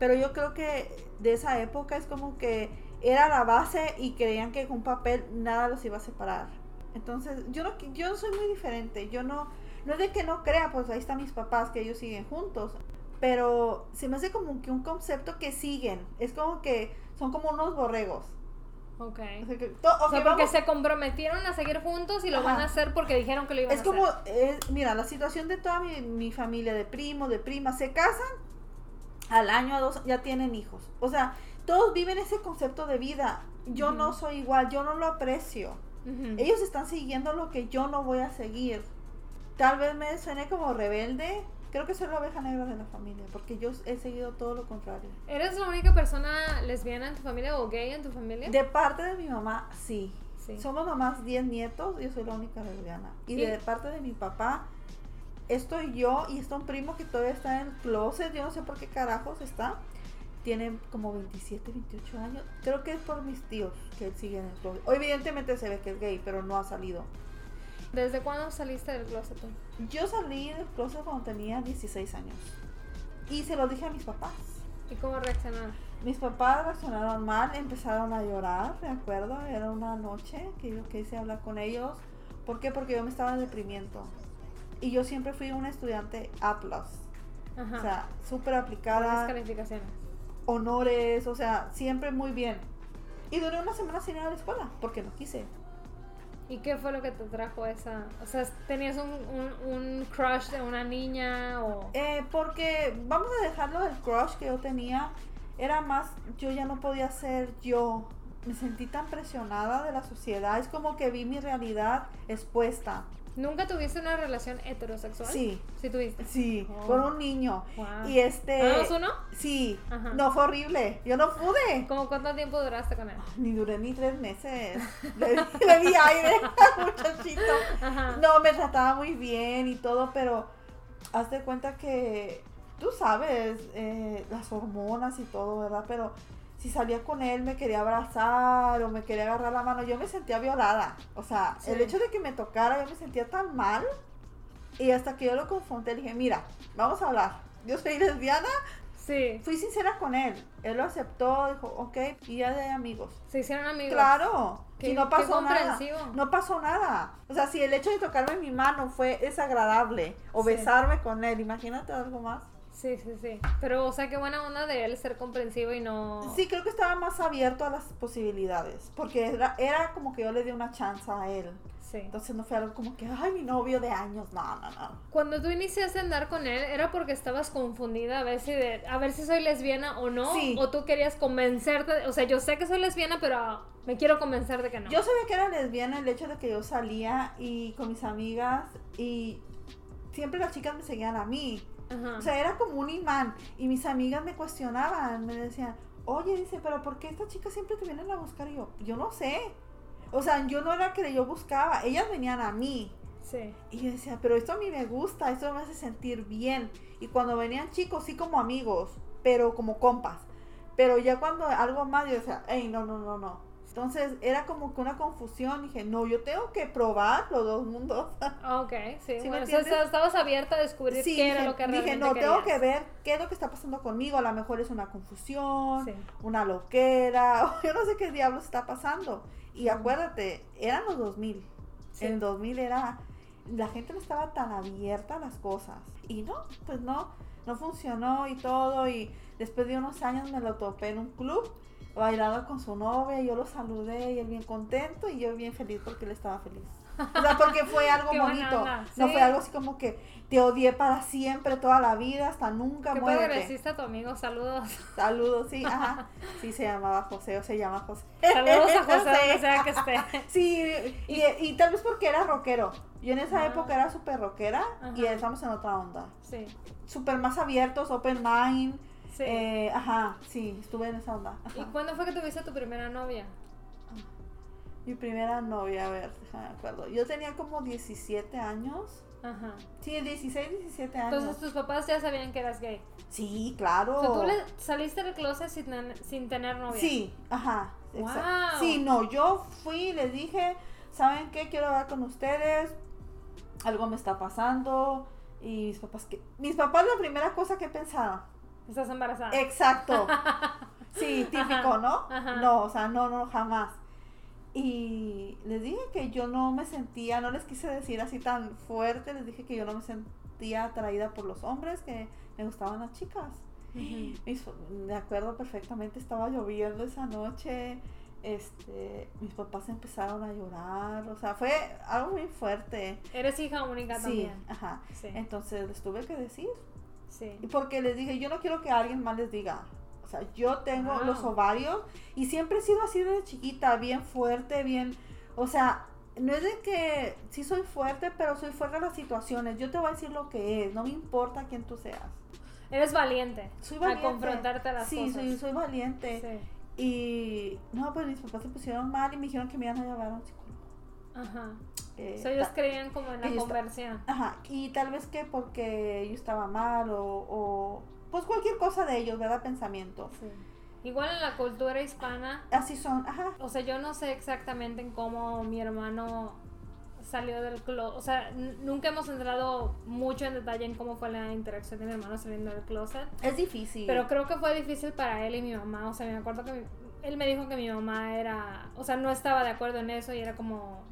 Pero yo creo que de esa época es como que era la base y creían que con papel nada los iba a separar. Entonces, yo no, yo soy muy diferente. Yo no, no es de que no crea, pues ahí están mis papás, que ellos siguen juntos. Pero se me hace como que un concepto que siguen. Es como que son como unos borregos. Ok. O sea, que, to- O ok, sea, porque vamos- se comprometieron a seguir juntos y lo Ajá. van a hacer porque dijeron que lo iban Es a como, hacer. es- mira, la situación de toda mi, mi familia, de primos, de primas, se casan, al año, a dos, ya tienen hijos. O sea, todos viven ese concepto de vida. Yo Ujú. no soy igual, yo no lo aprecio. Ujú. Ellos están siguiendo lo que yo no voy a seguir. Tal vez me suene como rebelde. Creo que soy la oveja negra de la familia, porque yo he seguido todo lo contrario. ¿Eres la única persona lesbiana en tu familia o gay en tu familia? De parte de mi mamá, sí. Sí. Somos nomás 10 nietos, yo soy la única lesbiana. Y ¿Y? de parte de mi papá, estoy yo y está un primo que todavía está en el closet, yo no sé por qué carajos está. Tiene como 27, 28 años. Creo que es por mis tíos que él sigue en el closet. O evidentemente se ve que es gay, pero no ha salido. ¿Desde cuándo saliste del closet? Yo salí del closet cuando tenía 16 años. Y se lo dije a mis papás. ¿Y cómo reaccionaron? Mis papás reaccionaron mal, empezaron a llorar, me acuerdo, era una noche que yo quise hablar con ellos. ¿Por qué? Porque yo me estaba deprimiendo. Y yo siempre fui una estudiante A+. Ajá. O sea, súper Buenas aplicada, calificaciones. honores, o sea, siempre muy bien. Y duré una semana sin ir a la escuela, porque no quise. ¿Y qué fue lo que te trajo esa? O sea, ¿tenías un, un, un crush de una niña o...? Eh, porque, vamos a dejarlo del crush que yo tenía, era más, yo ya no podía ser yo. Me sentí tan presionada de la sociedad, es como que vi mi realidad expuesta. ¿Nunca tuviste una relación heterosexual? Sí, Sí tuviste. sí, Oh. con un niño. Wow. Y este... ¿Nada más uno? Sí, Ajá. no fue horrible, yo no pude. ¿Cómo cuánto tiempo duraste con él? Ni duré ni tres meses. Le, le di aire al muchachito. Ajá. No, me trataba muy bien y todo, pero haz de cuenta que tú sabes, eh, las hormonas y todo, ¿verdad? Pero si salía con él, me quería abrazar o me quería agarrar la mano, yo me sentía violada. O sea, Sí. el hecho de que me tocara, yo me sentía tan mal. Y hasta que yo lo confronté, le dije, mira, vamos a hablar. Yo soy lesbiana, Sí. fui sincera con él. Él lo aceptó, dijo, ok, y ya de amigos. Se hicieron amigos. Claro, si no pasó nada. No pasó nada. O sea, si el hecho de tocarme mi mano fue desagradable o Sí. besarme con él, imagínate algo más. Sí, sí, sí. Pero, o sea, qué buena onda de él ser comprensivo y no... Sí, creo que estaba más abierto a las posibilidades, porque era, era como que yo le di una chance a él. Sí. Entonces no fue algo como que, ay, mi novio de años, no, no, no. Cuando tú iniciaste a andar con él, ¿era porque estabas confundida a ver si, de, a ver si soy lesbiana o no? Sí. ¿O tú querías convencerte? O sea, yo sé que soy lesbiana, pero me quiero convencer de que no. Yo sabía que era lesbiana el hecho de que yo salía y con mis amigas y siempre las chicas me seguían a mí. Ajá. O sea, era como un imán. Y mis amigas me cuestionaban, me decían, oye, dice, pero ¿por qué estas chicas siempre te vienen a buscar? Y yo, yo no sé. O sea, yo no era que yo buscaba, ellas venían a mí. sí. Y yo decía, pero esto a mí me gusta, esto me hace sentir bien. Y cuando venían chicos, sí como amigos, pero como compas. Pero ya cuando algo más, yo decía, hey, no, no, no, no. Entonces era como que una confusión. Dije, no, yo tengo que probar los dos mundos. Ah, Ok, sí. ¿Sí me bueno, o sea, estabas abierta a descubrir Sí, qué era dije, lo que dije, realmente no, tengo querías. que ver qué es lo que está pasando conmigo. A lo mejor es una confusión, Sí. una loquera, yo no sé qué diablos está pasando. Y acuérdate, eran los 2000. Sí. En 2000 era, la gente no estaba tan abierta a las cosas. Y no, pues no, no funcionó y todo. Y después de unos años me lo topé en un club, bailando con su novia. Yo lo saludé y él bien contento y yo bien feliz porque él estaba feliz. O sea, porque fue algo bonito. onda, No sí. fue algo así como que te odié para siempre, toda la vida, hasta nunca ¿Qué muérete. a tu amigo? Saludos. Saludos, sí, ajá. Sí, se llamaba José o se llama José. Saludos a José, Sí. donde sea que esté. Sí, y, y tal vez porque era rockero. Yo en esa Ah. época era súper rockera y Ajá. estamos en otra onda. Sí. Súper más abiertos, open mind. Sí. Eh, ajá, sí, estuve en esa onda. ¿Y cuándo fue que tuviste tu primera novia? Mi primera novia, a ver, déjame me acuerdo. Yo tenía como 17 años. Ajá. Sí, 16, 17 años. Entonces tus papás ya sabían que eras gay. sí, claro. O sea, tú le saliste del closet sin, sin tener novia. Sí, ajá, Wow. Sí, no, yo fui y les dije, ¿saben qué? Quiero hablar con ustedes, algo me está pasando. Y mis papás, que mis papás la primera cosa que pensaron, Estás embarazada. exacto, sí, típico, ¿no? ajá. No, o sea, no, no, jamás. Y les dije que yo no me sentía, no les quise decir así tan fuerte, les dije que yo no me sentía atraída por los hombres, que me gustaban las chicas. Me acuerdo perfectamente, estaba lloviendo esa noche, este, mis papás empezaron a llorar, o sea, fue algo muy fuerte. Eres hija única Sí, también. ajá. Sí. Entonces les tuve que decir, Sí. y porque les dije, yo no quiero que alguien más les diga. O sea, yo tengo Wow. los ovarios y siempre he sido así desde chiquita, bien fuerte, bien, o sea, no es de que sí soy fuerte, pero soy fuerte en las situaciones. Yo te voy a decir lo que es, no me importa quién tú seas. Eres valiente. Soy valiente. A confrontarte a las sí, cosas. soy, soy valiente. Sí. Y no, pues mis papás se pusieron mal y me dijeron que me iban a llevar a un psicólogo. Ajá. Eh, So, ellos ta- creían como en la que conversión. Ajá, y tal vez que porque yo estaba mal o, o pues cualquier cosa de ellos, ¿verdad? Pensamiento. Sí. Igual en la cultura hispana, Así son, ajá. o sea, yo no sé exactamente en cómo mi hermano salió del closet. O sea, nunca hemos entrado mucho en detalle en cómo fue la interacción de mi hermano saliendo del closet. Es difícil. Pero creo que fue difícil para él y mi mamá. O sea, me acuerdo que mi- él me dijo que mi mamá era, o sea, no estaba de acuerdo en eso y era como,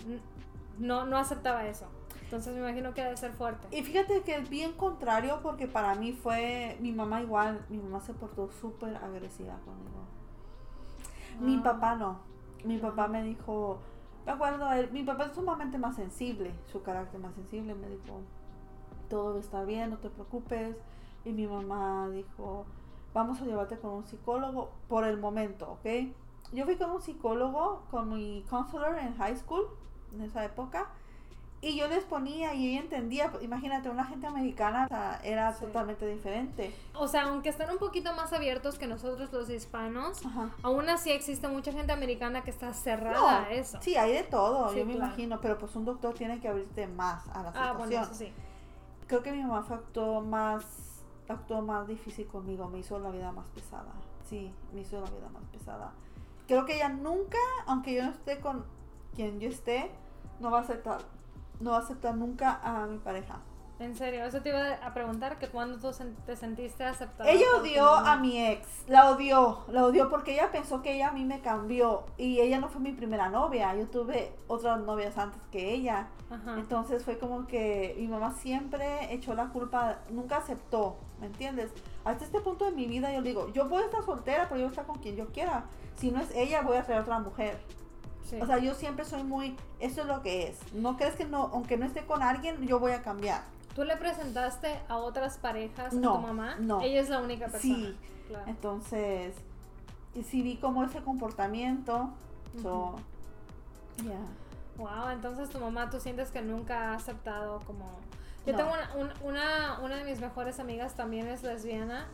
no, no aceptaba eso. Entonces me imagino que debe ser fuerte. Y fíjate que es bien contrario porque para mí fue, mi mamá igual, mi mamá se portó súper agresiva conmigo. Mi Wow. papá no. Mi papá me dijo, me acuerdo, él- mi papá es sumamente más sensible, su carácter más sensible, me dijo, todo estar bien, no te preocupes. Y mi mamá dijo, vamos a llevarte con un psicólogo por el momento, ¿ok? Yo fui con un psicólogo, con mi counselor en high school, en esa época, y yo les ponía y ella entendía, imagínate, una gente americana o sea, era Sí. totalmente diferente. O sea, aunque están un poquito más abiertos que nosotros los hispanos, Ajá. aún así existe mucha gente americana que está cerrada No, a eso. Sí, hay de todo, Sí, yo me claro. imagino, pero pues un doctor tiene que abrirte más a la ah, situación. bueno, eso sí. Creo que mi mamá actuó más, actuó más difícil conmigo, me hizo la vida más pesada. Sí, me hizo la vida más pesada. Creo que ella nunca, aunque yo no esté con quien yo esté, no va a aceptar, no va a aceptar nunca a mi pareja. En serio, eso te iba a preguntar que cuando tú te sentiste aceptada. Ella odió a mi ex, la odió, la odió porque ella pensó que ella a mí me cambió y ella no fue mi primera novia, yo tuve otras novias antes que ella. Ajá. Entonces fue como que mi mamá siempre echó la culpa, nunca aceptó, ¿me entiendes? Hasta este punto de mi vida yo digo, yo puedo estar soltera, pero yo voy a estar con quien yo quiera. Si no es ella, voy a traer otra mujer. Sí. O sea, yo siempre soy muy, eso es lo que es. No crees que no, aunque no esté con alguien, yo voy a cambiar. ¿Tú le presentaste a otras parejas No, a tu mamá? no. Ella es la única persona. Sí. Claro. Entonces, y sí vi como ese comportamiento. So, yeah. Wow, entonces tu mamá, tú sientes que nunca ha aceptado como... Yo No. tengo una, un- una, una de mis mejores amigas también es lesbiana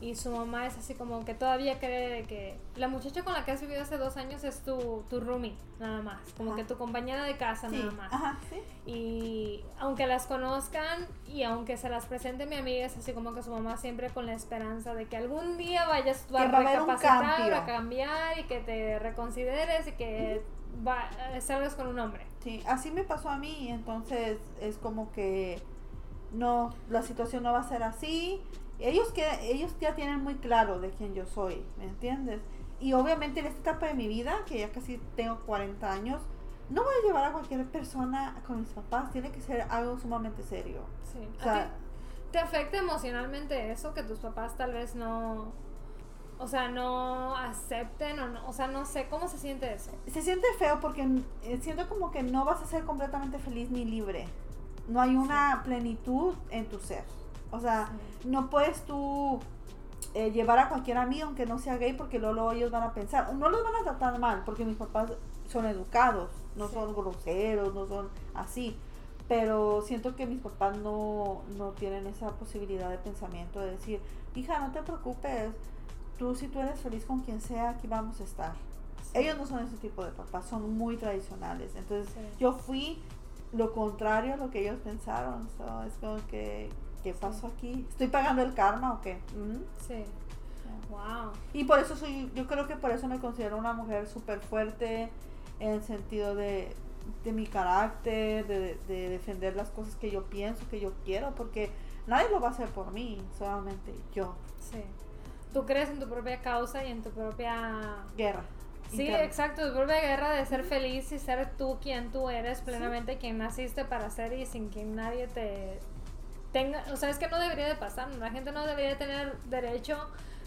y su mamá es así como que todavía cree que la muchacha con la que has vivido hace dos años es tu, tu roomie, nada más, como Ajá. que tu compañera de casa Sí, nada más. Ajá, sí. Y aunque las conozcan y aunque se las presente mi amiga, es así como que su mamá siempre con la esperanza de que algún día vayas tú a recapacitar, a cambiar y que te reconsideres y que va- eh, salgas con un hombre. Sí, así me pasó a mí, entonces es como que no, la situación no va a ser así. Ellos que ellos ya tienen muy claro de quién yo soy, ¿me entiendes? Y obviamente en esta etapa de mi vida, que ya casi tengo 40 años, no voy a llevar a cualquier persona con mis papás, tiene que ser algo sumamente serio. Sí. O ¿A sea- ti ¿Te afecta emocionalmente eso? Que tus papás tal vez no... O sea, no acepten o no... O sea, no sé, ¿cómo se siente eso? Se siente feo porque eh, siento como que no vas a ser completamente feliz ni libre. No hay una plenitud en tu ser. O sea, no puedes tú eh, llevar a cualquier amigo aunque no sea gay porque luego, luego ellos van a pensar, no los van a tratar mal porque mis papás son educados, no Sí. son groseros, no son así. Pero siento que mis papás no, no tienen esa posibilidad de pensamiento de decir, hija, no te preocupes, tú si tú eres feliz con quien sea, aquí vamos a estar. Sí. Ellos no son ese tipo de papás, son muy tradicionales. Entonces Sí. yo fui lo contrario a lo que ellos pensaron. So, es como que, ¿qué pasó aquí? ¿Estoy pagando el karma o qué? Ujú. Sí. Wow. Y por eso soy, yo creo que por eso me considero una mujer súper fuerte en el sentido de, de mi carácter, de, de defender las cosas que yo pienso, que yo quiero, porque nadie lo va a hacer por mí, solamente yo. Sí. Tú crees en tu propia causa y en tu propia... Guerra. Sí, exacto, tu propia guerra de ser feliz y ser tú quien tú eres, plenamente quien naciste para ser y sin que nadie te tenga, o sea, es que no debería de pasar, la gente no debería tener derecho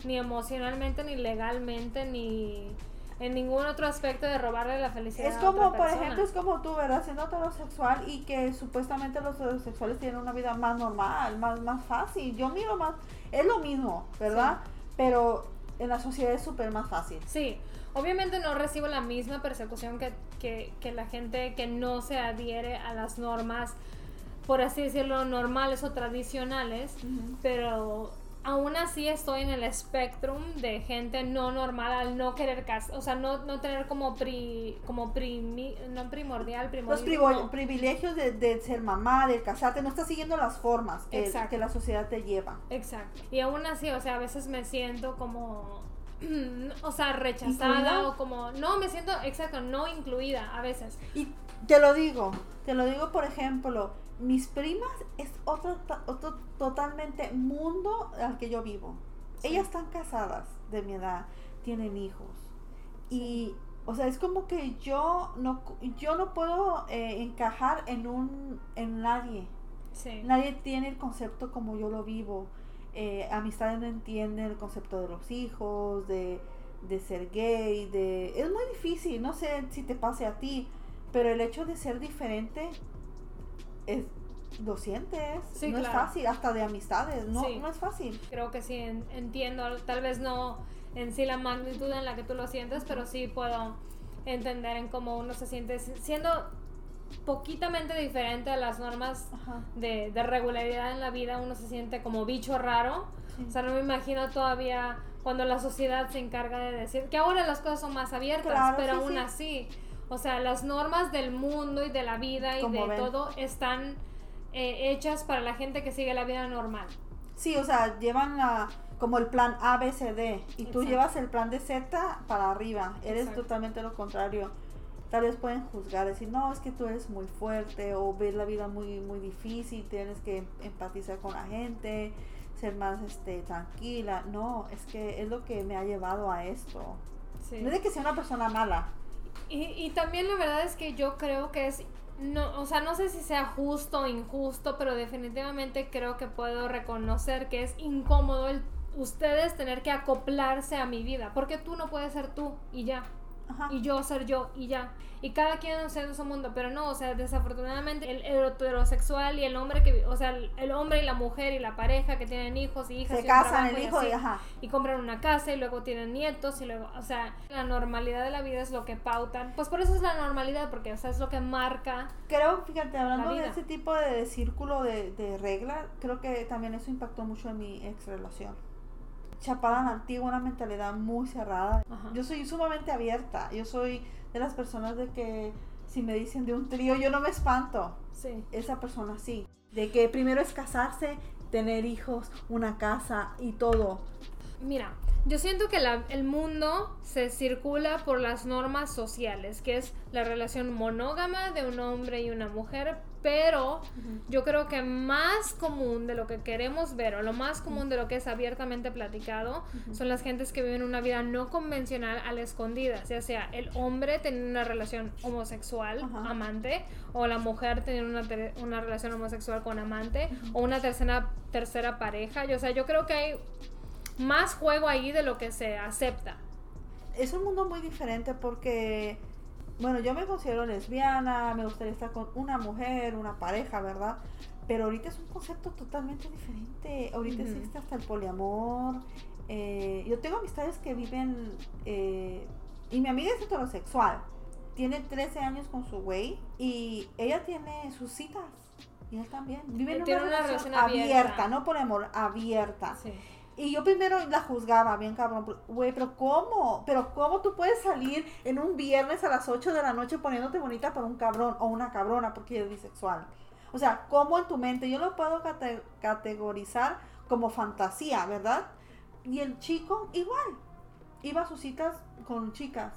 ni emocionalmente, ni legalmente, ni en ningún otro aspecto de robarle la felicidad. Es a como, otra por ejemplo, es como tú, ¿verdad? Siendo heterosexual y que supuestamente los heterosexuales tienen una vida más normal, más, más fácil. Yo miro más, es lo mismo, ¿verdad? Pero en la sociedad es súper más fácil. Sí, obviamente no recibo la misma persecución que, que, que la gente que no se adhiere a las normas, por así decirlo, normales o tradicionales, pero aún así estoy en el espectrum de gente no normal al no querer casar, o sea, no, no tener como pri, como primi, no primordial, Los primordial. privo- privilegios de, de ser mamá, de casarte, no estás siguiendo las formas que, que la sociedad te lleva. Exacto. Y aún así, o sea, a veces me siento como, o sea, rechazada ¿Incluida? o como, no, me siento, exacto, no incluida a veces. Y te lo digo, te lo digo por ejemplo, mis primas es otro, otro totalmente mundo al que yo vivo. Sí. Ellas están casadas de mi edad, tienen hijos. Y, o sea, es como que yo no, yo no puedo eh, encajar en un, en nadie. Sí. Nadie tiene el concepto como yo lo vivo. Eh, amistades no entienden el concepto de los hijos, de, de ser gay, de... Es muy difícil, no sé si te pase a ti, pero el hecho de ser diferente es... Lo sientes, Sí, no es fácil, hasta de amistades, no, Sí. no es fácil. Creo que sí en- entiendo, tal vez no en sí la magnitud en la que tú lo sientes, pero sí puedo entender en cómo uno se siente si- siendo poquitamente diferente a las normas de, de regularidad en la vida, uno se siente como bicho raro. Sí. O sea, no me imagino todavía cuando la sociedad se encarga de decir que ahora las cosas son más abiertas, Claro, pero sí, aún sí. así, o sea, las normas del mundo y de la vida y Como de ven. todo están eh, hechas para la gente que sigue la vida normal. Sí, o sea, llevan la, como el plan A, B, C, D. Y tú llevas el plan de Z para arriba. Eres Exacto. totalmente lo contrario. Tal vez pueden juzgar, decir, no, es que tú eres muy fuerte o ves la vida muy, muy difícil, tienes que empatizar con la gente, ser más este, tranquila. No, es que es lo que me ha llevado a esto. Sí. No es de que sea una persona mala. Y, y también la verdad es que yo creo que es, no, o sea, no sé si sea justo o injusto, pero definitivamente creo que puedo reconocer que es incómodo el ustedes tener que acoplarse a mi vida, porque tú no puedes ser tú y ya, Ajá. y yo ser yo y ya. Y cada quien es en su mundo, pero no, o sea, desafortunadamente el heterosexual y el hombre que, o sea, el, el hombre y la mujer y la pareja que tienen hijos y hijas Se y casan, el y hijo, así y ajá. y compran una casa y luego tienen nietos y luego, o sea, la normalidad de la vida es lo que pautan. Pues por eso es la normalidad, porque o sea, es lo que marca. Creo, fíjate, hablando La de ese tipo de círculo de, de regla, creo que también eso impactó mucho en mi ex relación. Chapada la antigua, una mentalidad muy cerrada. Ajá. Yo soy sumamente abierta. Yo soy de las personas de que si me dicen de un trío, yo no me espanto. Sí. Esa persona sí. De que primero es casarse, tener hijos, una casa y todo. Mira, yo siento que la- el mundo se circula por las normas sociales, que es la relación monógama de un hombre y una mujer, pero yo creo que más común de lo que queremos ver, o lo más común de lo que es abiertamente platicado, son las gentes que viven una vida no convencional a la escondida, ya sea el hombre teniendo una relación homosexual, amante, o la mujer teniendo una, una relación homosexual con amante, o una tercera, tercera pareja. Yo, o sea, yo creo que hay más juego ahí de lo que se acepta. es un mundo muy diferente porque, bueno, yo me considero lesbiana, me gustaría estar con una mujer, una pareja, ¿verdad? Pero ahorita es un concepto totalmente diferente. Ahorita Ujú. existe hasta el poliamor. Eh, yo tengo amistades que viven, eh, y mi amiga es heterosexual. Tiene 13 años con su güey y ella tiene sus citas. Y él también. Viven en una relación relación abierta, abierta. no poliamor, abierta. Sí. Y yo primero la juzgaba, bien cabrón, pero, güey, pero ¿cómo? Pero ¿cómo tú puedes salir en un viernes a las 8 de la noche poniéndote bonita por un cabrón o una cabrona porque eres bisexual? O sea, ¿cómo en tu mente? Yo lo puedo cate- categorizar como fantasía, ¿verdad? Y el chico igual, iba a sus citas con chicas.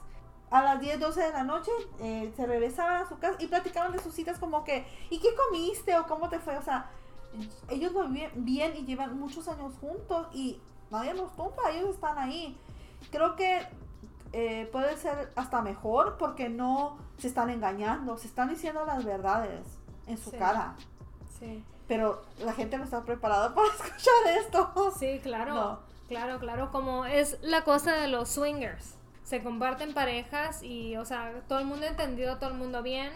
A las 10, 12 de la noche eh, se regresaban a su casa y platicaban de sus citas como que, ¿y qué comiste o cómo te fue? O sea, ellos lo viven bien y llevan muchos años juntos y nadie los tumba, ellos están ahí. Creo que eh, puede ser hasta mejor porque no se están engañando, se están diciendo las verdades en su Sí. cara. Sí. Pero la gente no está preparada para escuchar esto. Sí, claro. No. Claro, claro. Como es la cosa de los swingers. Se comparten parejas y, o sea, todo el mundo entendido, todo el mundo bien.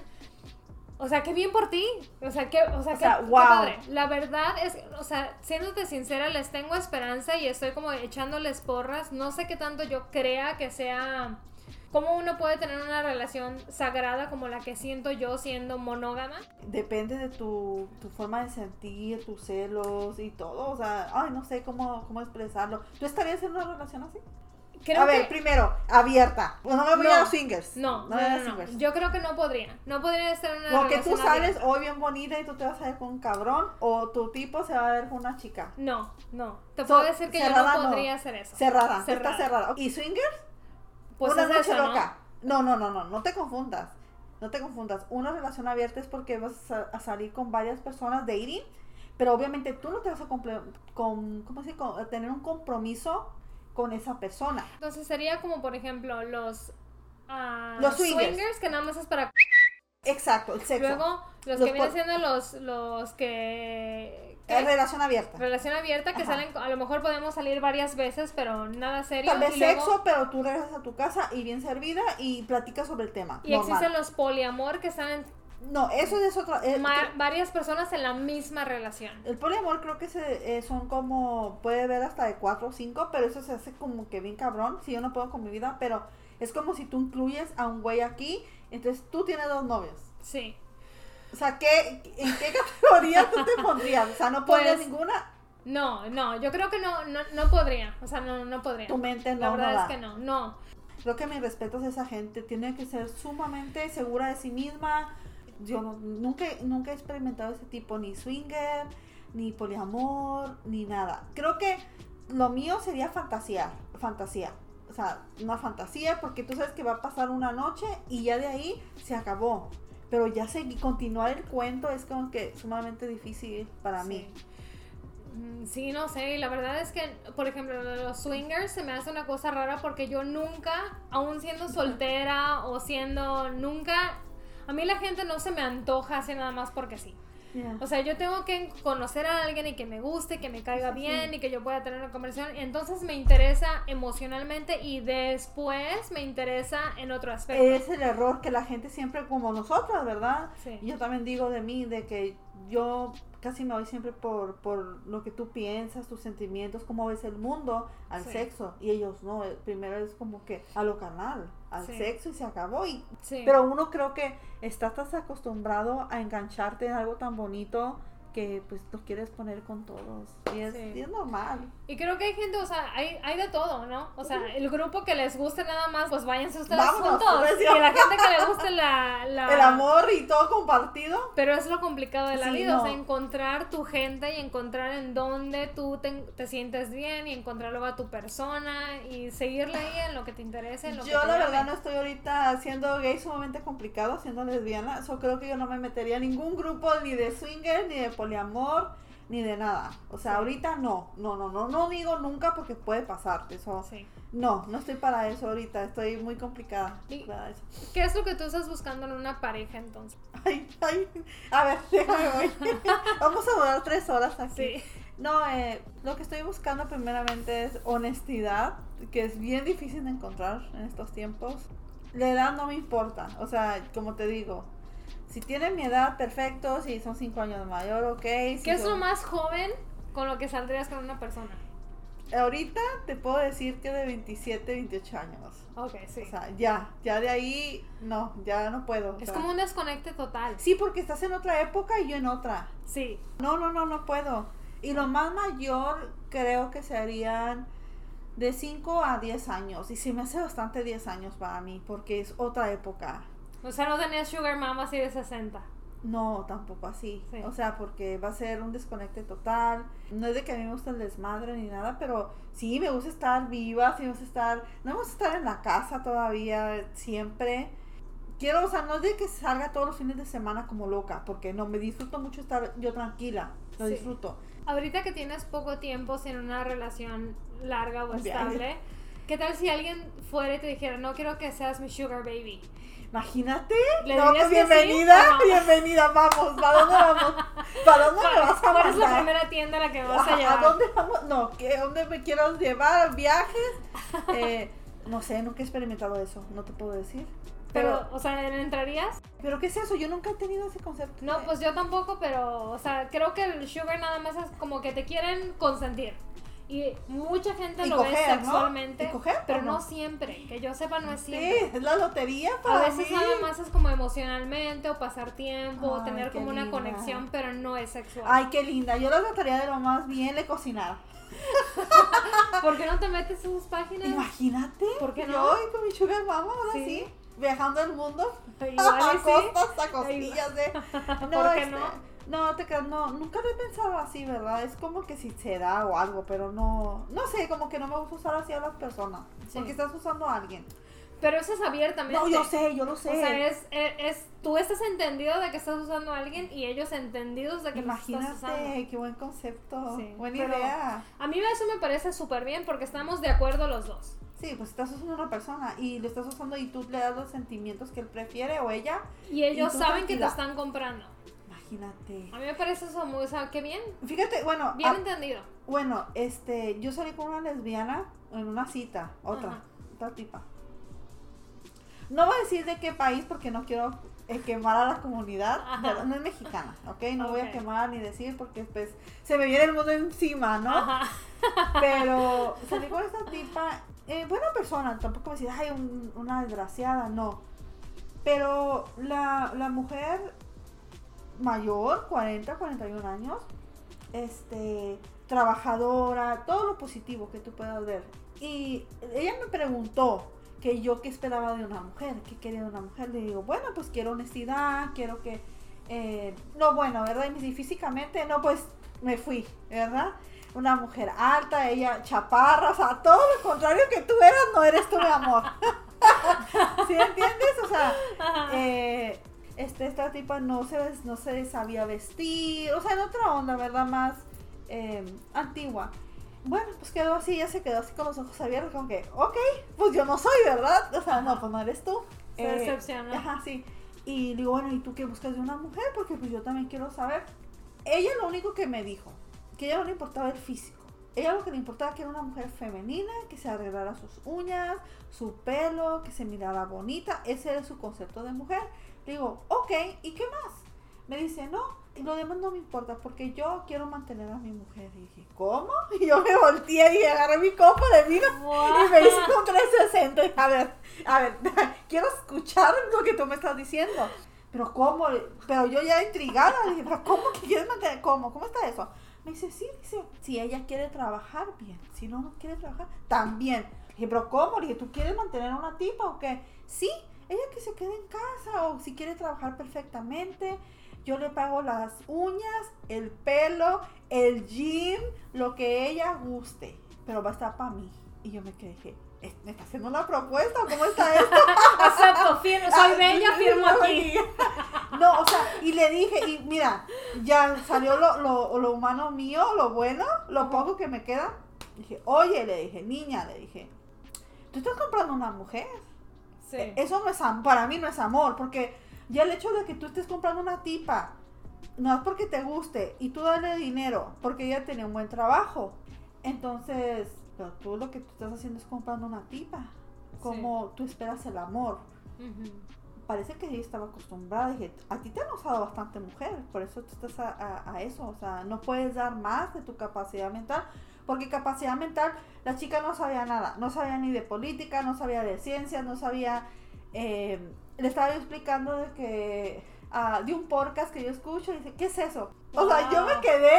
O sea, qué bien por ti. O sea, qué, o sea, O sea, qué wow. padre. La verdad es, o sea, siéndote sincera, les tengo esperanza y estoy como echándoles porras. No sé qué tanto yo crea que sea. ¿Cómo uno puede tener una relación sagrada como la que siento yo siendo monógama? Depende de tu, tu forma de sentir, tus celos y todo. O sea, ay, no sé cómo, cómo expresarlo. ¿Tú estarías en una relación así? Creo a ver, que- primero, abierta. Pues no me voy No. a los swingers. No, no, me voy a no, no. swingers. Yo creo que no podría. No podría estar en una Porque tú relación sales abierta. hoy bien bonita y tú te vas a ver con un cabrón o tu tipo se va a ver con una chica. No, no. Te So, puedo decir que yo cerrada no no. podría hacer eso. Cerrada, Cerrada. está cerrada. ¿Y swingers? Pues una noche eso, ¿no? loca. ¿no? no, no, no, no, te confundas. No te confundas. Una relación abierta es porque vas a, salir con varias personas dating, pero obviamente tú no te vas a con, ¿cómo? Con- tener un compromiso con esa persona. Entonces sería como, por ejemplo, los, ah, Los swingers. que nada más es para... Exacto, el sexo. Luego, los, Los que vienen siendo los, los que... es ¿qué? relación abierta. Relación abierta, que Ajá. salen, a lo mejor podemos salir varias veces, pero nada serio. Tal vez y luego- sexo, pero tú regresas a tu casa y bien servida y platicas sobre el tema. Y normal. existen los poliamor que están en No, eso es otro. eh, ma- varias personas en la misma relación. El poliamor creo que se, eh, son como, puede ver hasta de cuatro o cinco, pero eso se hace como que bien cabrón, si yo no puedo con mi vida, pero es como si tú incluyes a un güey aquí, entonces tú tienes dos novios. Sí. O sea, ¿qué, ¿en qué categoría tú te pondrías? O sea, no podrías Pues, ninguna, No, no, yo creo que no, no, no podría. O sea, no, no podría. tu mente no, La verdad no da. es que no, no. Creo que mis respetos a esa gente, tiene que ser sumamente segura de sí misma. Yo no- nunca, nunca he experimentado ese tipo, ni swinger, ni poliamor, ni nada. Creo que lo mío sería fantasía, fantasía. O sea, una fantasía porque tú sabes que va a pasar una noche y ya de ahí se acabó. Pero ya seguir, continuar el cuento es como que sumamente difícil para mí. Sí. Mm, Sí, no sé, la verdad es que, por ejemplo, los swingers se me hace una cosa rara porque yo nunca, aún siendo soltera o siendo nunca, a mí la gente no se me antoja así nada más porque sí. Yeah. O sea, yo tengo que conocer a alguien y que me guste, que me caiga sí. bien y que yo pueda tener una conversación. Entonces me interesa emocionalmente y después me interesa en otro aspecto. Es el error que la gente siempre, como nosotras, ¿verdad? Sí. Yo también digo de mí, de que yo casi me voy siempre por, por lo que tú piensas, tus sentimientos, cómo ves el mundo, al Sí. sexo. Y ellos no, el primero es como que a lo carnal, al Sí. sexo y se acabó. Y, Sí. Pero uno creo que está tan acostumbrado a engancharte en algo tan bonito que pues lo quieres poner con todos. Y es, Sí. y es normal. Y creo que hay gente, o sea, hay, hay de todo, ¿no? O sea, el grupo que les guste nada más, pues váyanse ustedes Vámonos, juntos. Y la gente que le guste la, la- El amor y todo compartido. Pero es lo complicado de la Sí, vida, o sea, no. encontrar tu gente y encontrar en dónde tú te, te sientes bien y encontrar luego a tu persona y seguirle ahí en lo que te interese, en lo que Yo te la verdad no estoy ahorita siendo gay sumamente complicado, siendo lesbiana. Eso creo que yo no me metería en ningún grupo ni de swinger, ni de poliamor, ni de nada. O sea, Sí. ahorita no, no, no, no, no digo nunca porque puede pasarte. Eso, Sí. no, no estoy para eso ahorita. Estoy muy complicada para eso. ¿Qué es lo que tú estás buscando en una pareja entonces? Ay, ay, a ver, déjame voy. Vamos a durar tres horas aquí. Sí. No, eh, lo que estoy buscando primeramente es honestidad, que es bien difícil de encontrar en estos tiempos. La edad no me importa, o sea, como te digo, si tienen mi edad, perfecto, si son cinco años mayor, ok. si ¿Qué es son- lo más joven con lo que saldrías con una persona? Ahorita te puedo decir que de 27, 28 años. Ok, sí. O sea, ya, ya de ahí, no, ya no puedo. o es sea. como un desconecte total. Sí, porque estás en otra época y yo en otra. Sí. No, no, no, no puedo. Y lo más mayor creo que serían de 5 a 10 años. Y se me hace bastante 10 años para mí, porque es otra época. O sea, no tenías Sugar Mama así de 60. No, tampoco así. Sí. O sea, porque va a ser un desconecte total. No es de que a mí me gusta el desmadre ni nada, pero sí me gusta estar viva, sí me gusta estar. No me gusta estar en la casa todavía, siempre. Quiero, o sea, no es de que salga todos los fines de semana como loca, porque no, me disfruto mucho estar yo tranquila. Lo Sí. disfruto. Ahorita que tienes poco tiempo sin una relación larga o estable, ¿qué tal si alguien fuera y te dijera, no quiero que seas mi sugar baby? Imagínate. ¿Le no, pues sí bienvenida, bienvenida, vamos. ¿Para dónde vamos? ¿Para dónde me ¿Cuál, vas a cuál es la mandar? primera tienda a la que vas Ajá, a llevar? dónde vamos? No, ¿qué, ¿dónde me quiero llevar? ¿Viajes? Eh, no sé, nunca he experimentado eso, no te puedo decir. Pero, Pero, o sea, ¿entrarías? pero ¿qué es eso? Yo nunca he tenido ese concepto. No, de- pues yo tampoco, pero, o sea, creo que el sugar nada más es como que te quieren consentir. Y mucha gente Y lo ve coger, ¿no? sexualmente, ¿Y coger, pero no? no? siempre. Que yo sepa, no es Sí, siempre. es la lotería A para veces mí. nada más es como emocionalmente o pasar tiempo o tener como una conexión, pero no es sexual. Ay, qué linda. Yo la trataría de lo más bien le cocinar. ¿Por qué no te metes en sus páginas? Imagínate. ¿Por qué no? Yo y con mi sugar mama, ahora Sí. sí. Viajando el mundo. Igual a sí. costas, a costillas de... ¿Por qué este, no? No, te creas, no, nunca lo he pensado así, ¿verdad? Es como que si se da o algo, pero no, no sé, como que no me gusta usar así a las personas. Sí. Porque estás usando a alguien. Pero eso es abiertamente. No, yo sé, yo lo sé. O sea, es, es, es- tú estás entendido de que estás usando a alguien y ellos entendidos de que los estás usando. Imagínate, qué buen concepto. Sí, Buena idea. A mí eso me parece súper bien porque estamos de acuerdo los dos. Sí, pues estás usando a una persona y lo estás usando y tú le das los sentimientos que él prefiere o ella. Y ellos saben que te están comprando. Imagínate. A mí me parece eso muy, o sea, qué bien, Fíjate, bueno, bien entendido. bueno, este, yo salí con una lesbiana en una cita, otra, Ajá. otra tipa. No voy a decir de qué país porque no quiero eh, quemar a la comunidad. Pero no es mexicana, ¿ok? No voy Ok. a quemar ni decir porque pues se me viene el mundo encima, ¿no? Ajá. Pero salí con esta tipa, eh, buena persona, tampoco voy a decir, ay, un- una desgraciada, no. Pero la, la mujer mayor, 40, 41 años, este, trabajadora, todo lo positivo que tú puedas ver. Y ella me preguntó que yo qué esperaba de una mujer, qué quería de una mujer. Le digo, bueno, pues quiero honestidad, quiero que... eh, no, bueno, ¿verdad? Y me dice, físicamente, no, pues me fui, ¿verdad? Una mujer alta, ella chaparra, o sea, todo lo contrario que tú eras, no eres tú, mi amor. ¿Sí entiendes? O sea, eh, este, esta tipa no se, no se sabía vestir, o sea, en otra onda, ¿verdad? Más eh, antigua. Bueno, pues quedó así, ya se quedó así con los ojos abiertos, como que, ok, pues yo no soy, ¿verdad? O sea, no, pues no eres tú. Se Eh, decepcionó. Ajá, sí. Y digo, bueno, ¿y tú qué buscas de una mujer? Porque pues yo también quiero saber. Ella lo único que me dijo, que a ella no le importaba el físico. Ella lo que le importaba que era una mujer femenina, que se arreglara sus uñas, su pelo, que se mirara bonita. Ese era su concepto de mujer. Le digo, ok, ¿y qué más? Me dice, no, lo demás no me importa porque yo quiero mantener a mi mujer. Y dije, ¿cómo? Y yo me volteé y agarré mi copa de vino y me hice un 360. Y, A ver, a ver, quiero escuchar lo que tú me estás diciendo. Pero ¿cómo? Pero yo ya intrigada, le dije, ¿pero cómo que quieres mantener? ¿Cómo? ¿Cómo está eso? Me dice, sí, dice, si ella quiere trabajar, bien. Si no, no quiere trabajar, también. Le dije, ¿pero cómo? Le dije, ¿tú quieres mantener a una tipa o qué? Sí, ella que se quede en casa o si quiere trabajar perfectamente. Yo le pago las uñas, el pelo, el gym, lo que ella guste. Pero va a estar para mí. Y yo me quedé, dije, "¿Es- ¿me está haciendo una propuesta? ¿Cómo está esto? Acepto, firmo, soy bella, firmo aquí. No, o sea, y le dije, y mira, ya salió lo, lo, lo humano mío, lo bueno, lo poco que me queda. Dije, oye, le dije, niña, le dije, tú estás comprando una mujer. Sí. Eso no es para mí no es amor, porque ya el hecho de que tú estés comprando una tipa, no es porque te guste, y tú dale dinero, porque ella tiene un buen trabajo. Entonces, pero tú lo que tú estás haciendo es comprando una tipa. Como tú esperas el amor. Parece que ella estaba acostumbrada. Dije, a ti te han usado bastante mujer, por eso tú estás a, a- a eso. O sea, no puedes dar más de tu capacidad mental, porque capacidad mental, la chica no sabía nada. No sabía ni de política, no sabía de ciencias, no sabía. eh, le estaba yo explicando de que. ah, de un podcast que yo escucho y dice, ¿qué es eso? O sea, yo me quedé.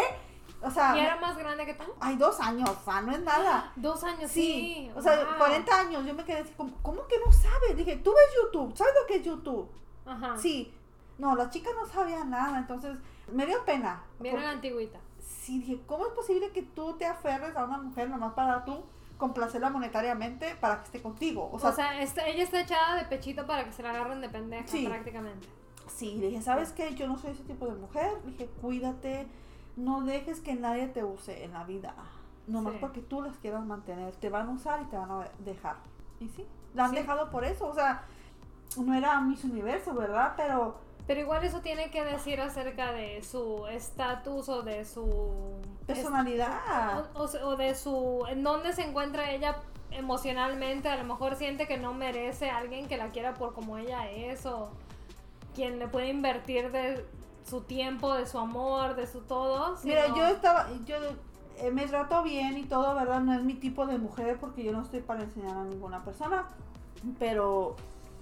O sea, ¿Y era más grande que tú? hay dos años, o sea, no es nada. Dos años, Sí, sí. o sea, wow. 40 años, yo me quedé así como, ¿cómo que no sabes? Dije, tú ves YouTube, ¿sabes lo que es YouTube? Ajá. Sí. No, la chica no sabía nada, entonces me dio pena. Viene Por- la antigüita. Sí, dije, ¿cómo es posible que tú te aferres a una mujer nomás para tú complacerla monetariamente para que esté contigo? O O sea, ella está echada de pechito para que se la agarren de pendeja, Sí. prácticamente. sí, le dije, ¿sabes qué? Yo no soy ese tipo de mujer. Le dije, cuídate, no dejes que nadie te use en la vida. Nomás Sí. porque tú las quieras mantener. Te van a usar y te van a dejar. Y sí, la han Sí. dejado por eso. O sea, no era Miss Universo, ¿verdad? Pero Pero igual eso tiene que decir acerca de su estatus o de su... personalidad. O, o- o de su... En dónde se encuentra ella emocionalmente. A lo mejor siente que no merece a alguien que la quiera por como ella es o quien le puede invertir de su tiempo, de su amor, de su todo. Mira, yo estaba, yo eh, me trato bien y todo, ¿verdad? No es mi tipo de mujer porque yo no estoy para enseñar a ninguna persona, pero...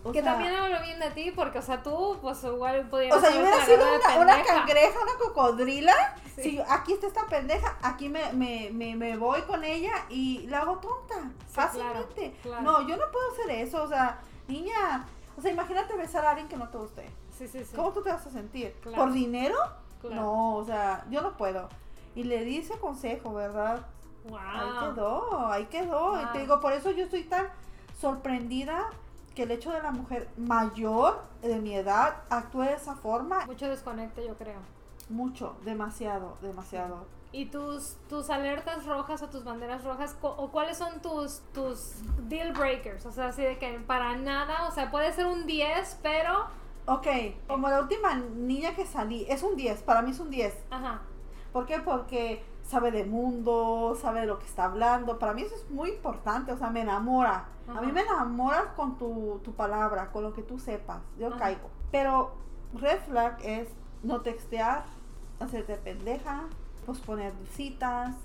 O que sea, también hablo bien de ti porque, o sea, tú, pues igual podrías... O sea, yo hubiera sido una, una cangreja, una cocodrila. Sí. Si aquí está esta pendeja, aquí me, me, me, me voy con ella y la hago tonta. Sí, fácilmente. claro, claro. No, yo no puedo hacer eso. O sea, niña, o sea, imagínate besar a alguien que no te guste. Sí, sí, sí. ¿Cómo tú te vas a sentir? Claro. ¿Por dinero? No, o sea, yo no puedo. Y le di ese consejo, ¿verdad? Ahí Wow. quedó, ahí quedó. Y te digo, por eso yo estoy tan sorprendida que el hecho de la mujer mayor de mi edad actúe de esa forma. Mucho desconecte, yo creo. Mucho, demasiado, demasiado. ¿Y tus, tus alertas rojas o tus banderas rojas? ¿O cuáles son tus, tus deal breakers? O sea, así de que para nada, o sea, puede ser un 10, pero... Ok, como la última niña que salí, es un 10, para mí es un 10. Ajá. ¿Por qué? Porque sabe de mundo, sabe de lo que está hablando. Para mí eso es muy importante, o sea, me enamora. A mí me enamoras con tu, tu palabra, con lo que tú sepas. Yo Ajá. caigo. Pero red flag es no textear, hacerte pendeja, posponer citas,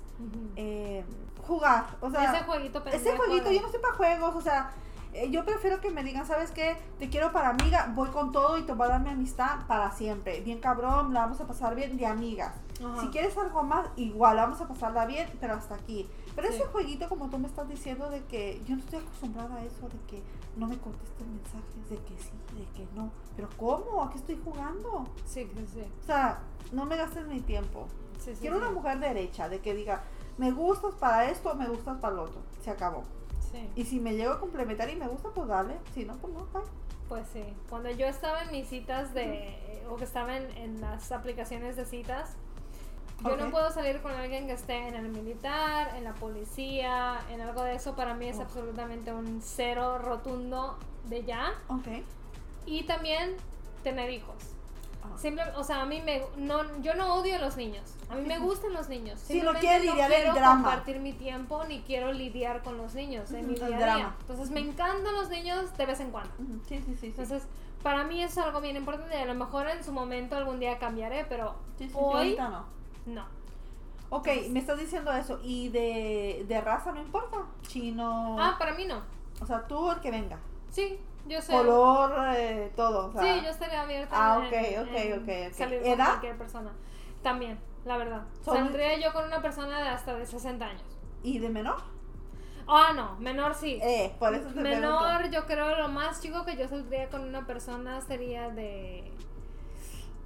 eh, jugar. O sea, ese jueguito pendejo ese jueguito, yo no sé para juegos, o sea, eh, yo prefiero que me digan, ¿sabes qué? Te quiero para amiga, voy con todo y te voy a dar mi amistad para siempre. Bien cabrón, la vamos a pasar bien de amigas. Ajá. Si quieres algo más, igual, vamos a pasarla bien, pero hasta aquí. Pero Sí. ese jueguito, como tú me estás diciendo, de que yo no estoy acostumbrada a eso, de que no me contesten mensajes, de que sí, de que no. Pero ¿cómo? ¿A qué estoy jugando? Sí, sí, sí. O sea, no me gastes mi tiempo. sí, sí, Quiero una mujer derecha, de que diga, me gustas para esto, me gustas para lo otro. Se acabó. Sí. Y si me llego a complementar y me gusta, pues dale. Si no, pues no, bye. Pues sí, cuando yo estaba en mis citas de, o que estaba en, en las aplicaciones de citas, yo Ok. no puedo salir con alguien que esté en el militar, en la policía, en algo de eso, para mí es absolutamente un cero rotundo de ya. Ok. Y también tener hijos. Ah. Simple, o sea, a mí me, no, yo no odio a los niños. A mí me gustan los niños. Sí, no quiere lidiar el quiero drama. compartir mi tiempo ni quiero lidiar con los niños en mi el día a día. drama. Entonces me encantan los niños de vez en cuando. Sí, sí, sí. sí. Entonces, para mí es algo bien importante. y A lo mejor en su momento algún día cambiaré, pero Sí, sí, sí, hoy ahorita no. No. Ok, me estás diciendo eso. ¿Y de, de raza no importa? Chino. Ah, para mí no. O sea, tú el que venga. Sí, yo sé. Color, eh, todo. O sea, sí, yo estaría abierta. Ah, ok, en- ok, en ok, ok. Salir con ¿Edad? cualquier persona. También, la verdad. Saldría yo con una persona de hasta de 60 años. ¿Y de menor? Ah, no, menor sí. Eh, por eso te menor, pregunto. yo creo lo más chico que yo saldría con una persona sería de.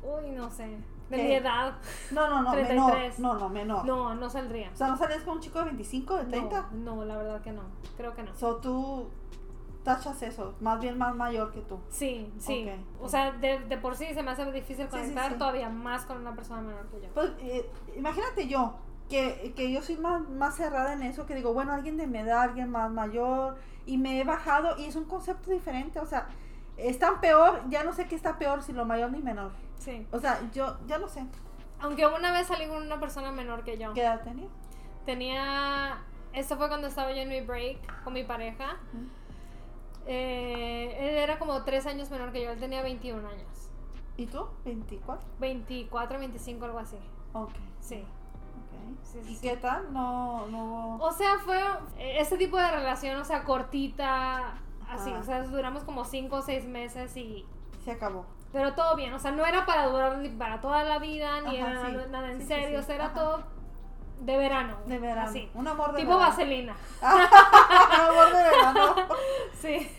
Uy, no sé. De mi edad. No, no, no, 33. menor. No, no, menor. No, no saldría. O sea, ¿no sales con un chico de 25, de 30? No, no, la verdad que no. Creo que no. So, tú tachas eso. Más bien más mayor que tú. Sí, sí. O sea, de, de por sí se me hace difícil sí, conectar sí. todavía más con una persona menor que yo. Pues, eh, imagínate yo, que, que yo soy más, más cerrada en eso, que digo, bueno, alguien de mi edad, alguien más mayor, y me he bajado, y es un concepto diferente, o sea, están peor, ya no sé qué está peor, si lo mayor ni menor. Sí. O sea, yo ya no sé Aunque una vez salí con una persona menor que yo. qué edad tenía. Tenía. Esto fue cuando estaba yo en mi break con mi pareja. Eh, él era como tres años menor que yo. Él tenía 21 años. ¿Y tú? ¿24? 24, 25, algo así. Ok. Sí. ok. Sí, sí, ¿Y sí. qué tal? No, no. O sea, fue este tipo de relación, o sea, cortita, así. O sea, duramos como 5 o 6 meses y. Se acabó. Pero todo bien, o sea, no era para durar ni para toda la vida, ni Ajá, era sí. nada, en Sí, serio, sí. o sea, era Ajá. todo de verano. De verano. Así. Un amor de Tipo verano. vaselina. amor de verano. Sí.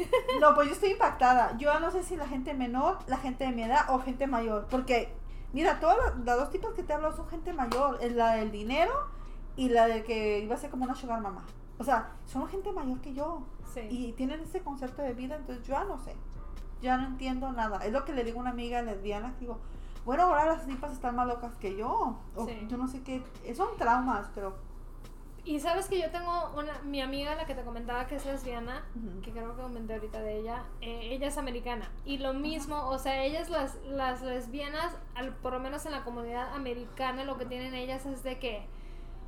No, pues yo estoy impactada. Yo no sé si la gente menor, la gente de mi edad o gente mayor. Porque, mira, todas las, las dos tipos que te hablo son gente mayor. La del dinero y la de que iba a ser como una sugar mamá. O sea, son gente mayor que yo. Sí. Y tienen ese concepto de vida, entonces yo ya no sé. Ya no entiendo nada. Es lo que le digo a una amiga lesbiana que digo, bueno, ahora las tipas están más locas que yo. O Sí. yo no sé qué. Son traumas, pero. Y sabes que yo tengo una, mi amiga, la que te comentaba que es lesbiana, que creo que comenté ahorita de ella, eh, ella es americana. Y lo mismo, o sea, ellas las, las lesbianas, al, por lo menos en la comunidad americana, lo que tienen ellas es de que,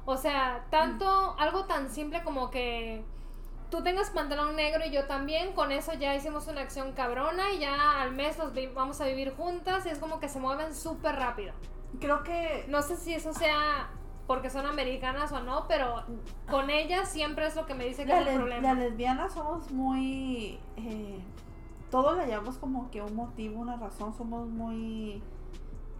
o sea, tanto, algo tan simple como que tú tengas pantalón negro y yo también, con eso ya hicimos una acción cabrona y ya al mes nos vamos a vivir juntas y es como que se mueven súper rápido. Creo que. No sé si eso sea porque son americanas o no, pero con ellas siempre es lo que me dice que La es el problema. Las lesbianas somos muy. Eh, todo le llamamos como que un motivo, una razón. Somos muy.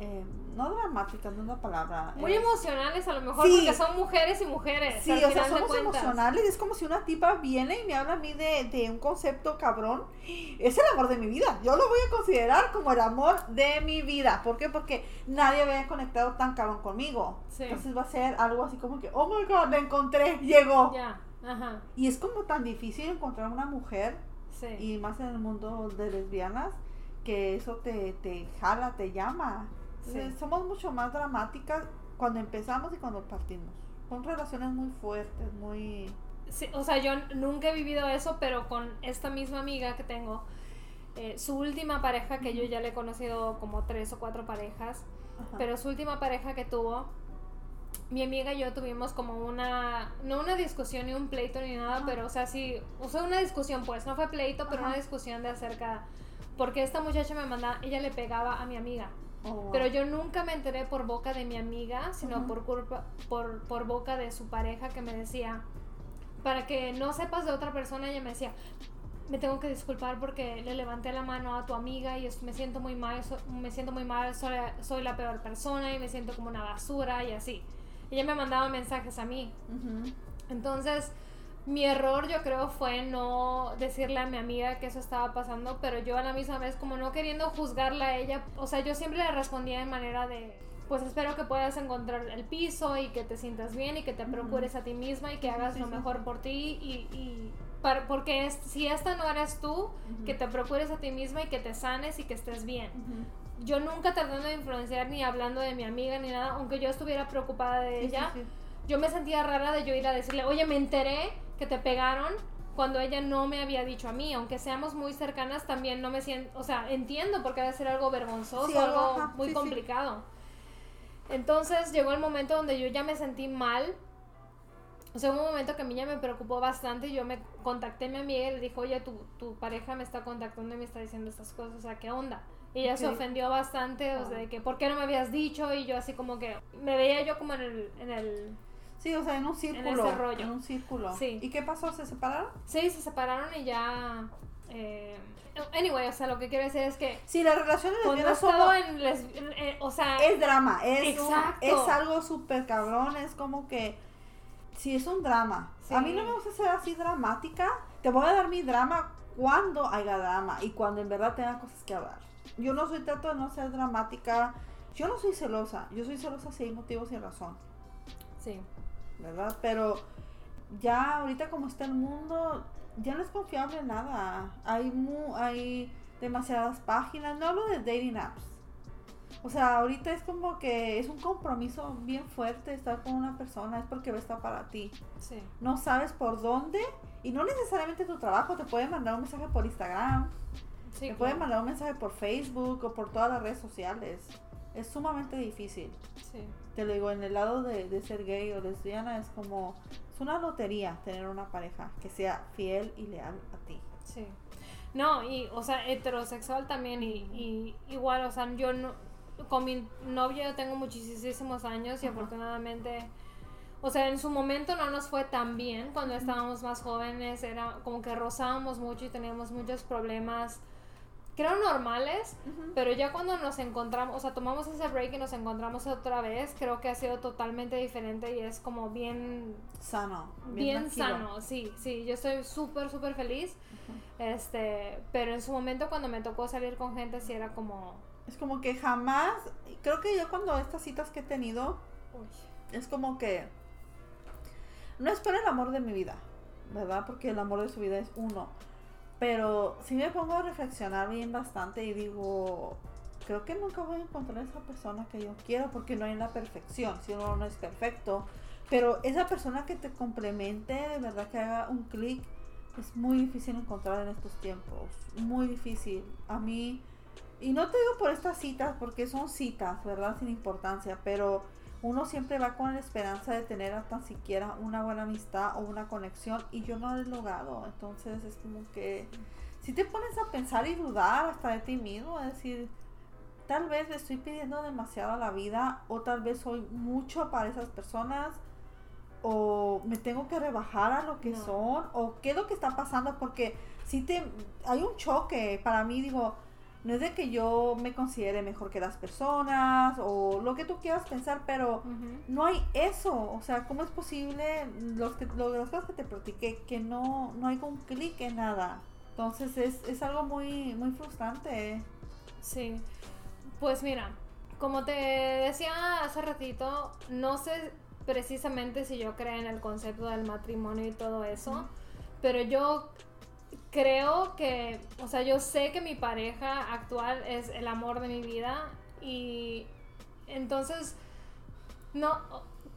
Eh, no dramáticas, no es la palabra. Muy es- emocionales a lo mejor Sí. porque son mujeres y mujeres. Sí, al o sea, final de somos emocionales. Es como si una tipa viene y me habla a mí de, de un concepto cabrón. Es el amor de mi vida. Yo lo voy a considerar como el amor de mi vida. ¿Por qué? Porque nadie había conectado tan cabrón conmigo. Sí. Entonces va a ser algo así como que, oh my god, la encontré, llegó. Ya, ajá, Y es como tan difícil encontrar una mujer sí. y más en el mundo de lesbianas, que eso te, te jala, te llama. Entonces, Sí. somos mucho más dramáticas cuando empezamos y cuando partimos. Son relaciones muy fuertes, muy... Sí, o sea, yo nunca he vivido eso, pero con esta misma amiga que tengo, eh, su última pareja, que yo ya le he conocido como tres o cuatro parejas, Ajá. pero su última pareja que tuvo, mi amiga y yo tuvimos como una, no una discusión ni un pleito ni nada, Ajá. pero o sea, sí, o sea, una discusión pues, no fue pleito, pero Ajá. una discusión de acerca, porque esta muchacha me mandaba, ella le pegaba a mi amiga, Oh, pero yo nunca me enteré por boca de mi amiga, sino por, culpa, por, por boca de su pareja que me decía, para que no sepas de otra persona, ella me decía, me tengo que disculpar porque le levanté la mano a tu amiga y me siento muy mal, so- me siento muy mal, soy, soy la peor persona y me siento como una basura y así. Ella me mandaba mensajes a mí. Entonces, mi error yo creo fue no decirle a mi amiga que eso estaba pasando, pero yo a la misma vez como no queriendo juzgarla a ella, o sea, yo siempre le respondía en manera de, pues espero que puedas encontrar el piso y que te sientas bien y que te procures a ti misma y que hagas lo mejor por ti y... y para- porque es- si esta no eres tú, que te procures a ti misma y que te sanes y que estés bien. Yo nunca tratando de influenciar ni hablando de mi amiga ni nada, aunque yo estuviera preocupada de Sí, sí, ella, sí. yo me sentía rara de yo ir a decirle, oye, me enteré que te pegaron cuando ella no me había dicho a mí, aunque seamos muy cercanas, también no me siento, o sea, entiendo porque debe ser algo vergonzoso, Sí, algo, ajá, muy sí, sí. complicado. Entonces llegó el momento donde yo ya me sentí mal. O sea, hubo un momento que a mí ya me preocupó bastante y yo me contacté a mi amiga y le dije, oye, tu, tu pareja me está contactando y me está diciendo estas cosas, o sea, ¿qué onda? Y ella se ofendió bastante, o sea, de que, ¿por qué no me habías dicho? Y yo así como que, me veía yo como en el, en el Sí, o sea, en un círculo. ese rollo. En un círculo. Sí. ¿Y qué pasó? ¿Se separaron? Sí, se separaron y ya... eh, anyway, o sea, lo que quiero decir es que Sí, las relaciones cuando he lesbianas son... estado en... eh, o sea, Es drama, es, un- es algo súper cabrón, es como que... Sí, es un drama. Sí. A mí no me gusta ser así dramática. Te voy a dar mi drama cuando haya drama y cuando en verdad tenga cosas que hablar. Yo no soy, trato de no ser dramática. Yo no soy celosa. Yo soy celosa si hay motivos y razón. sí, ¿verdad? Pero ya ahorita como está el mundo, ya no es confiable nada. Hay mu hay demasiadas páginas, no hablo de dating apps. O sea, ahorita es como que es un compromiso bien fuerte estar con una persona, es porque estar para ti. sí, No sabes por dónde y no necesariamente tu trabajo, te puede mandar un mensaje por Instagram, sí. te puede mandar un mensaje por Facebook o por todas las redes sociales. Es sumamente difícil Sí, te lo digo, en el lado de, de ser gay o lesbiana es como, es una lotería tener una pareja que sea fiel y leal a ti. sí. No, y, o sea, heterosexual también, y, y igual, o sea, yo no, con mi novio yo tengo muchísimos años y Ajá. afortunadamente, o sea, en su momento no nos fue tan bien cuando estábamos más jóvenes, era como que rozábamos mucho y teníamos muchos problemas creo normales, pero ya cuando nos encontramos, o sea, tomamos ese break y nos encontramos otra vez, creo que ha sido totalmente diferente y es como bien sano, bien, sano, sí, sí, yo estoy súper súper feliz. Este, pero en su momento cuando me tocó salir con gente sí era como es como que jamás, creo que yo cuando estas citas que he tenido es como que no espero el amor de mi vida, ¿verdad? Porque el amor de su vida es uno pero si me pongo a reflexionar bien bastante y digo, creo que nunca voy a encontrar esa persona que yo quiero porque no hay la perfección, si uno no es perfecto. Pero esa persona que te complemente, de verdad que haga un clic, es muy difícil encontrar en estos tiempos. Muy difícil. A mí, y no te digo por estas citas, porque son citas, ¿verdad? Sin importancia, pero uno siempre va con la esperanza de tener hasta siquiera una buena amistad o una conexión y yo no lo he logrado. Entonces es como que si te pones a pensar y dudar hasta de ti mismo, es decir, tal vez le estoy pidiendo demasiado a la vida o tal vez soy mucho para esas personas o me tengo que rebajar a lo que son o qué es lo que está pasando porque si te hay un choque para mí digo no es de que yo me considere mejor que las personas o lo que tú quieras pensar, pero no hay eso. O sea, ¿cómo es posible los que, las cosas que te platiqué que no, no hay un clic en nada? Entonces es, es algo muy, muy frustrante. Sí. Pues mira, como te decía hace ratito, no sé precisamente si yo creo en el concepto del matrimonio y todo eso, pero yo creo que, o sea, yo sé que mi pareja actual es el amor de mi vida y entonces, no,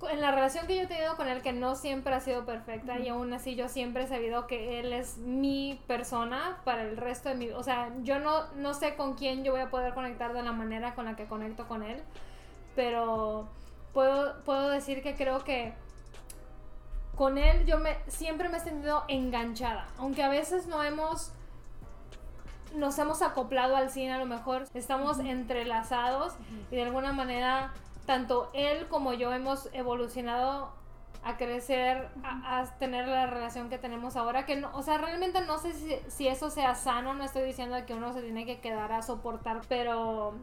en la relación que yo he tenido con él, que no siempre ha sido perfecta y aún así yo siempre he sabido que él es mi persona para el resto de mi vida. O sea, yo no, no sé con quién yo voy a poder conectar de la manera con la que conecto con él, pero puedo, puedo decir que creo que con él yo me siempre me he sentido enganchada, aunque a veces no hemos nos hemos acoplado al cine a lo mejor, estamos entrelazados y de alguna manera tanto él como yo hemos evolucionado a crecer, a, tener la relación que tenemos ahora, que no, o sea, realmente no sé si, si eso sea sano, no estoy diciendo que uno se tiene que quedar a soportar, pero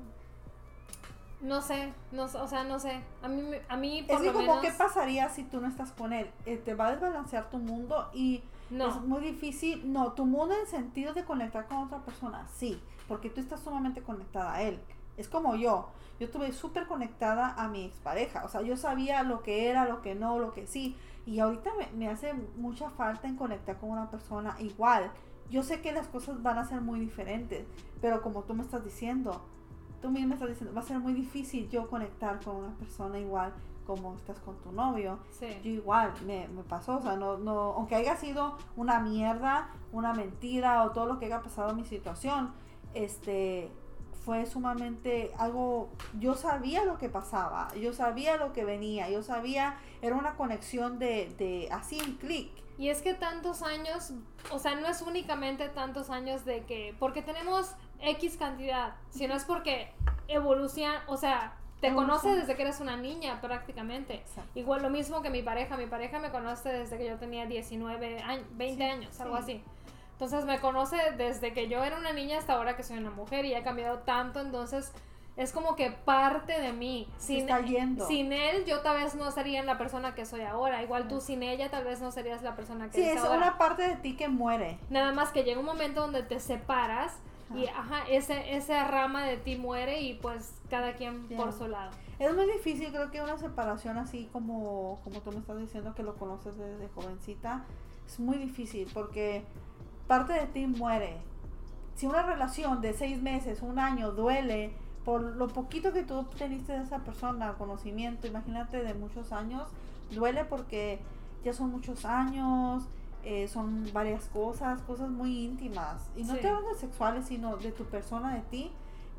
no sé, no, o sea, no sé. A mí, a mí por es como, ¿qué pasaría si tú no estás con él? Eh, te va a desbalancear tu mundo y es muy difícil. No, tu mundo en el sentido de conectar con otra persona, sí, porque tú estás sumamente conectada a él. Es como yo. Yo estuve súper conectada a mi expareja. O sea, yo sabía lo que era, lo que no, lo que sí. Y ahorita me, me hace mucha falta en conectar con una persona igual. Yo sé que las cosas van a ser muy diferentes, pero como tú me estás diciendo, tú misma estás diciendo, va a ser muy difícil yo conectar con una persona igual como estás con tu novio. Yo igual, me, me, pasó, o sea, no, no, aunque haya sido una mierda, una mentira o todo lo que haya pasado en mi situación, este, fue sumamente algo, yo sabía lo que pasaba, yo sabía lo que venía, yo sabía, era una conexión de, de así un clic. Y es que tantos años, o sea, no es únicamente tantos años de que, porque tenemos X cantidad, sino es porque evoluciona, o sea, te conoce desde que eres una niña prácticamente. Igual lo mismo que mi pareja, mi pareja me conoce desde que yo tenía 19 años, 20 años, algo así. Entonces me conoce desde que yo era una niña hasta ahora que soy una mujer y ha cambiado tanto, entonces es como que parte de mí. Sin, sin él, yo tal vez no sería la persona que soy ahora. Igual tú sin ella, tal vez no serías la persona que sí, es una parte de ti que muere. Nada más que llega un momento donde te separas y ajá, ese, esa rama de ti muere y pues cada quien por su lado. Es muy difícil, creo que una separación así como, como tú me estás diciendo que lo conoces desde jovencita, es muy difícil porque parte de ti muere. Si una relación de seis meses, un año duele por lo poquito que tú teniste de esa persona, conocimiento, imagínate de muchos años, duele porque ya son muchos años, eh, son varias cosas, cosas muy íntimas. Y no te hablo de sexuales, sino de tu persona, de ti.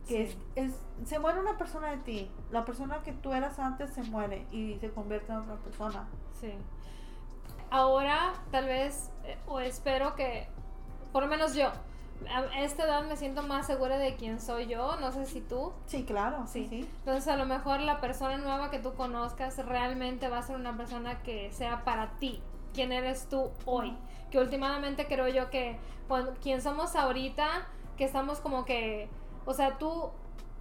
Que es, se muere una persona de ti. La persona que tú eras antes se muere y se convierte en otra persona. Sí. Ahora, tal vez, eh, o espero que, por lo menos yo, a esta edad me siento más segura de quién soy yo, no sé si tú. Sí, claro, sí. sí. Entonces a lo mejor la persona nueva que tú conozcas realmente va a ser una persona que sea para ti, quién eres tú hoy. Que últimamente creo yo que cuando, quien somos ahorita que estamos como que, o sea, tú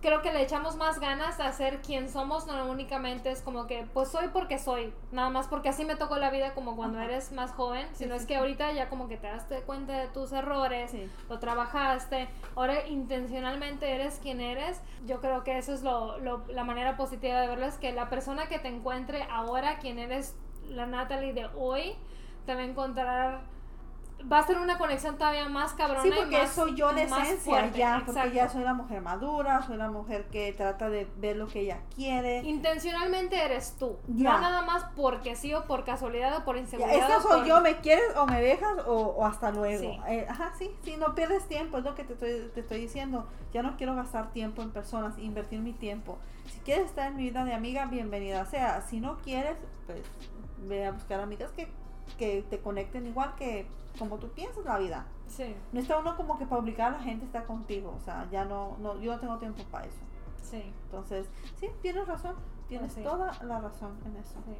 creo que le echamos más ganas a ser quien somos, no únicamente es como que, pues soy porque soy, nada más porque así me tocó la vida como cuando eres más joven, sino es que ahorita ya como que te das cuenta de tus errores, lo trabajaste, ahora intencionalmente eres quien eres, yo creo que eso es lo, lo, la manera positiva de verlo, es que la persona que te encuentre ahora, quien eres la Natalie de hoy, te va a encontrar va a ser una conexión todavía más cabrona. Sí, porque y más, soy yo de esencia fuerte, ya, porque ya soy la mujer madura, soy la mujer que trata de ver lo que ella quiere. Intencionalmente eres tú, Ya. no nada más porque sí o por casualidad o por Ya, inseguridad. esta o soy por- yo, ¿me quieres o me dejas o, o hasta luego? Sí. Eh, ajá, sí, sí, no pierdes tiempo, es lo que te estoy, te estoy diciendo. Ya no quiero gastar tiempo en personas, invertir mi tiempo. Quieres estar en mi vida de amiga, bienvenida sea. Si no quieres, pues ve a buscar amigas que, que te conecten igual que como tú piensas la vida. Sí, No está uno como que para obligar a la gente a estar contigo, o sea, ya no, no yo no tengo tiempo para eso. sí, Entonces, sí, tienes razón, tienes Pues sí. toda la razón en eso. sí.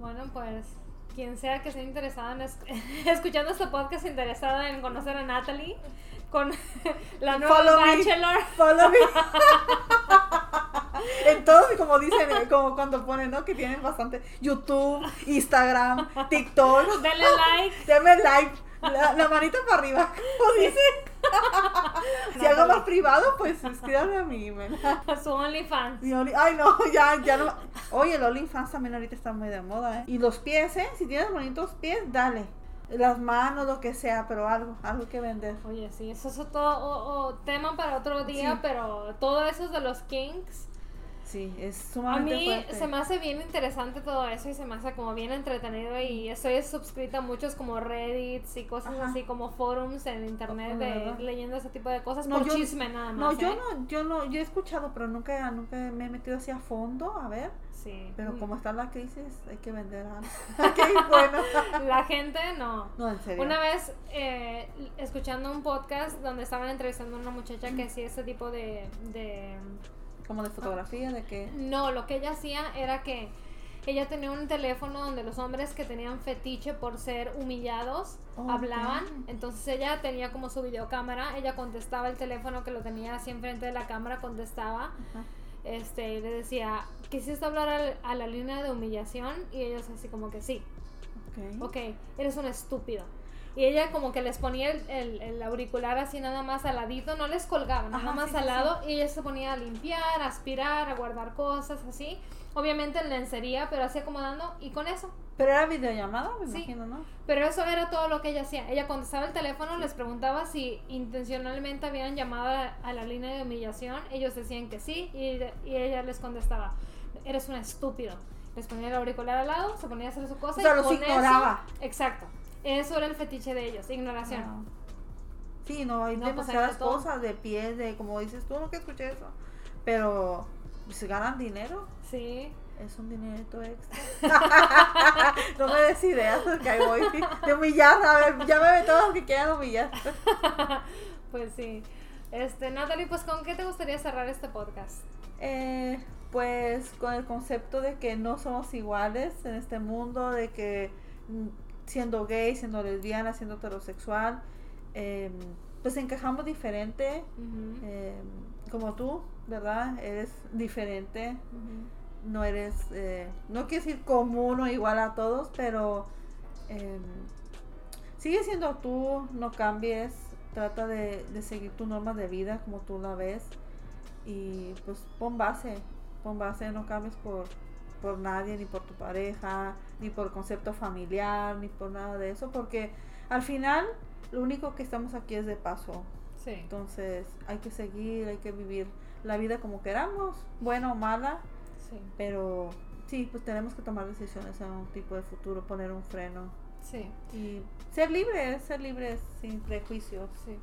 Bueno, pues quien sea que esté interesado en es- escuchando este podcast, interesado en conocer a Natalie con la nueva Follow me. Bachelor. Follow me. en todos, como dicen, eh, como cuando ponen, ¿no? Que tienen bastante YouTube, Instagram, TikTok. Denle like. Denme like, la, la manita para arriba, como dicen. si algo más privado, pues escríbanme a mi email. a su OnlyFans. Only- Ay, no, ya, ya no. Oye, el OnlyFans también ahorita está muy de moda, ¿eh? Y los pies, ¿eh? Si tienes bonitos pies, dale. Las manos, lo que sea, pero algo, algo que vender. Oye, sí, eso es otro o- o tema para otro día, Sí. pero todo eso de los kinks. Sí, es A sumamente mí fuerte. se me hace bien interesante todo eso y se me hace como bien entretenido y estoy suscrita a muchos como Reddits y cosas Ajá. así como forums en internet de ¿Verdad? leyendo ese tipo de cosas No, por yo- chisme nada más. No, yo ¿eh? no, yo no, yo he escuchado, pero nunca, nunca me he metido así a fondo, a ver. Sí. Pero Mm. como está la crisis, hay que vender algo. Bueno. La gente no. No, en serio. Una vez eh, escuchando un podcast donde estaban entrevistando a una muchacha que hacía ese tipo de, de Como de fotografía, de que. No, lo que ella hacía era que ella tenía un teléfono donde los hombres que tenían fetiche por ser humillados Oh, hablaban. Entonces ella tenía como su videocámara, ella contestaba el teléfono que lo tenía así enfrente de la cámara, contestaba. Este, y le decía, ¿quisiste hablar al- a, la línea de humillación? Y ellos así como que sí, Ok. ok, eres un estúpido. Y ella como que les ponía el, el- el auricular así nada más al ladito, no les colgaba, nada Ajá, más sí, al sí, lado. Y ella se ponía a limpiar, a aspirar, a guardar cosas así. Obviamente en lencería, pero así acomodando y con eso. Pero era videollamada, me Sí. imagino, ¿no? Pero eso era todo lo que ella hacía. Ella contestaba el teléfono, les preguntaba si intencionalmente habían llamado a, a la línea de humillación. Ellos decían que sí y, y ella les contestaba, eres un estúpido. Les ponía el auricular al lado, se ponía a hacer su cosa O sea, y los con ignoraba. eso- exacto. Eso era el fetiche de ellos, ignoración. Wow. Sí, no, hay No, pues, hay demasiadas de cosas de pies, de como dices tú, no que escuché eso. Pero si ganan dinero, Sí. es un dinerito extra. no me des ideas porque ahí voy de humillar. A ver, llámame todos los que quieran humillar. Pues sí. Este, Natalie, pues ¿con qué te gustaría cerrar este podcast? Eh, pues con el concepto de que no somos iguales en este mundo, de que siendo gay, siendo lesbiana, siendo heterosexual, eh, pues encajamos diferente, eh, como tú, ¿verdad? Eres diferente, no eres, eh, no quiero decir común o igual a todos, pero eh, sigue siendo tú, no cambies, trata de, de seguir tu norma de vida como tú la ves y pues pon base, pon base, no cambies por, por nadie, ni por tu pareja, ni por concepto familiar, ni por nada de eso, porque al final lo único que estamos aquí es de paso, Sí. entonces hay que seguir, hay que vivir la vida como queramos, buena o mala, Sí. pero sí, pues tenemos que tomar decisiones en un tipo de futuro, poner un freno Sí. y ser libres, ser libres sin prejuicios. Sí.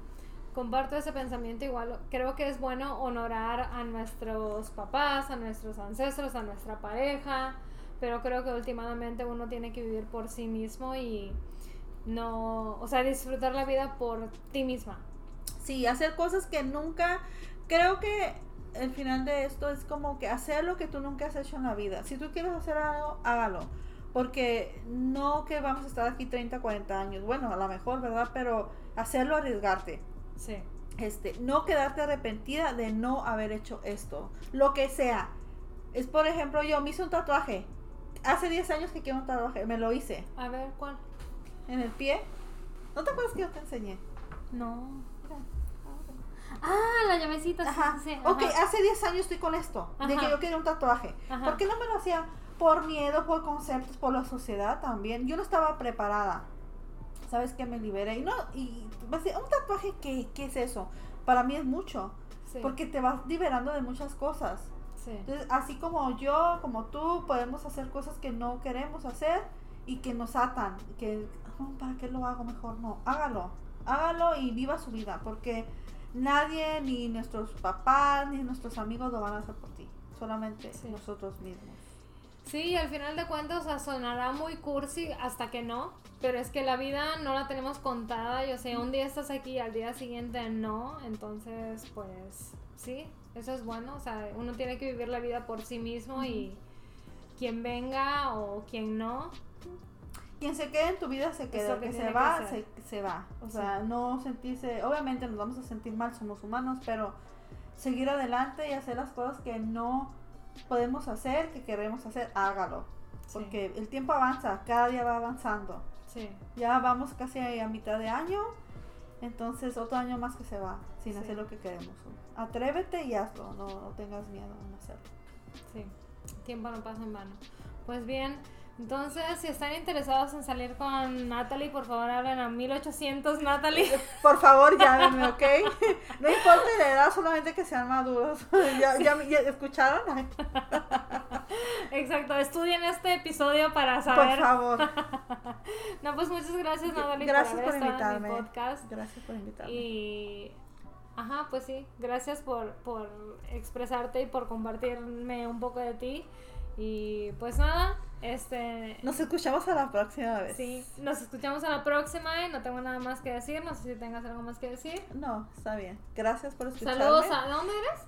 Comparto ese pensamiento igual. Creo que es bueno honorar a nuestros papás, a nuestros ancestros, a nuestra pareja, pero creo que últimamente uno tiene que vivir por sí mismo y no, o sea, disfrutar la vida por ti misma. Sí, hacer cosas que nunca, creo que el final de esto es como que hacer lo que tú nunca has hecho en la vida. Si tú quieres hacer algo, hágalo. Porque no que vamos a estar aquí 30, 40 años. Bueno, a lo mejor, ¿verdad? Pero hacerlo, arriesgarte. Sí. este, no quedarte arrepentida de no haber hecho esto. Lo que sea. Es por ejemplo, yo me hice un tatuaje. Hace 10 años que quiero un tatuaje, me lo hice. A ver, ¿cuál? En el pie. ¿No te acuerdas que yo te enseñé? No. Ah, la llavecita. Ajá. Sí, Ok, ajá. hace 10 años estoy con esto. De que yo quería un tatuaje. Ajá. ¿Por qué no me lo hacía? Por miedo, por conceptos, por la sociedad también. Yo no estaba preparada. ¿Sabes que Me liberé. Y no, y un tatuaje, ¿qué, ¿qué es eso? Para mí es mucho. Sí, Porque te vas liberando de muchas cosas. Sí. Entonces, así como yo, como tú, podemos hacer cosas que no queremos hacer y que nos atan. Que, "Oh, ¿para qué lo hago mejor? No, hágalo. Hágalo y viva su vida. Porque nadie, ni nuestros papás, ni nuestros amigos lo van a hacer por ti. Solamente Sí. nosotros mismos. Sí, al final de cuentas, o sea, sonará muy cursi hasta que no, pero es que la vida no la tenemos contada, yo sé, un día estás aquí y al día siguiente no, entonces, pues, sí, eso es bueno, o sea, uno tiene que vivir la vida por sí mismo y quien venga o quien no, Quien se quede en tu vida se queda. que que se que va, se, se va. O sea, no sentirse. Obviamente nos vamos a sentir mal, somos humanos, pero seguir adelante y hacer las cosas que no podemos hacer, que queremos hacer, hágalo. Sí. Porque el tiempo avanza, cada día va avanzando. sí, Ya vamos casi a mitad de año, entonces otro año más que se va sin Sí. hacer lo que queremos. Atrévete y hazlo, no, no tengas miedo en hacerlo. sí, tiempo no pasa en vano. Pues bien, entonces, si están interesados en salir con Natalie, por favor hablen a 1800 Natalie. Por favor, llámenme, ¿ok? No importa la edad, solamente que sean maduros. ¿Ya, ya, ya escucharon? Exacto, estudien este episodio para Por saber. favor. No, pues muchas gracias, Natalie, Gracias por por haber en mi podcast. Gracias por invitarme. Y. Ajá, pues sí, gracias por, por expresarte y por compartirme un poco de ti. Y pues nada, este. Nos escuchamos a la próxima vez. Sí, nos escuchamos a la próxima y no tengo nada más que decir. No sé si tengas algo más que decir. No, está bien. Gracias por escucharme. Saludos a. ¿De dónde eres?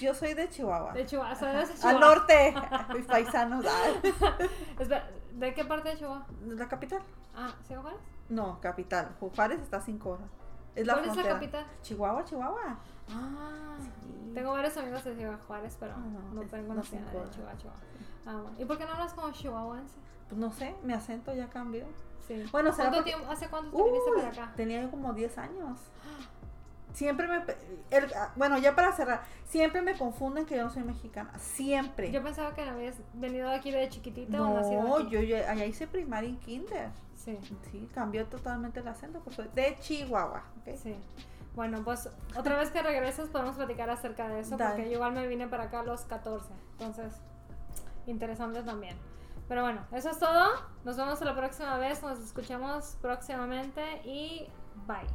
Yo soy de Chihuahua. De Chihuahua. Saludos a Al Chihuahua. norte. Mis paisanos. Espera, ¿De qué parte de Chihuahua? ¿La capital? Ah, ¿Ciudad Juárez? No, capital. Juárez está a cinco horas. Es la ¿Cuál es la capital? Chihuahua, Chihuahua. Ah, Sí. tengo varios amigos de Ciudad Juárez, pero Ah, no, no tengo no se de. Chihuahua, Chihuahua. Ah, bueno. ¿Y por qué no hablas como chihuahuense? Pues no sé, mi acento ya cambió. Sí. Bueno, ¿Cuánto porque- tiempo, ¿Hace cuánto te viniste para acá? tenía yo como 10 años. Siempre me... el- ah, bueno, ya para cerrar. Siempre me confunden que yo no soy mexicana. Siempre. Yo pensaba que habías venido aquí de chiquitita o nacido no, yo, yo allá hice primaria y kinder. Sí, Sí, cambió totalmente el acento. Soy de Chihuahua. ¿ok? sí. Bueno, pues otra vez que regreses podemos platicar acerca de eso, Dale. porque yo igual me vine para acá a los 14. Entonces, interesante también. Pero bueno, eso es todo. Nos vemos la próxima vez. Nos escuchamos próximamente y bye.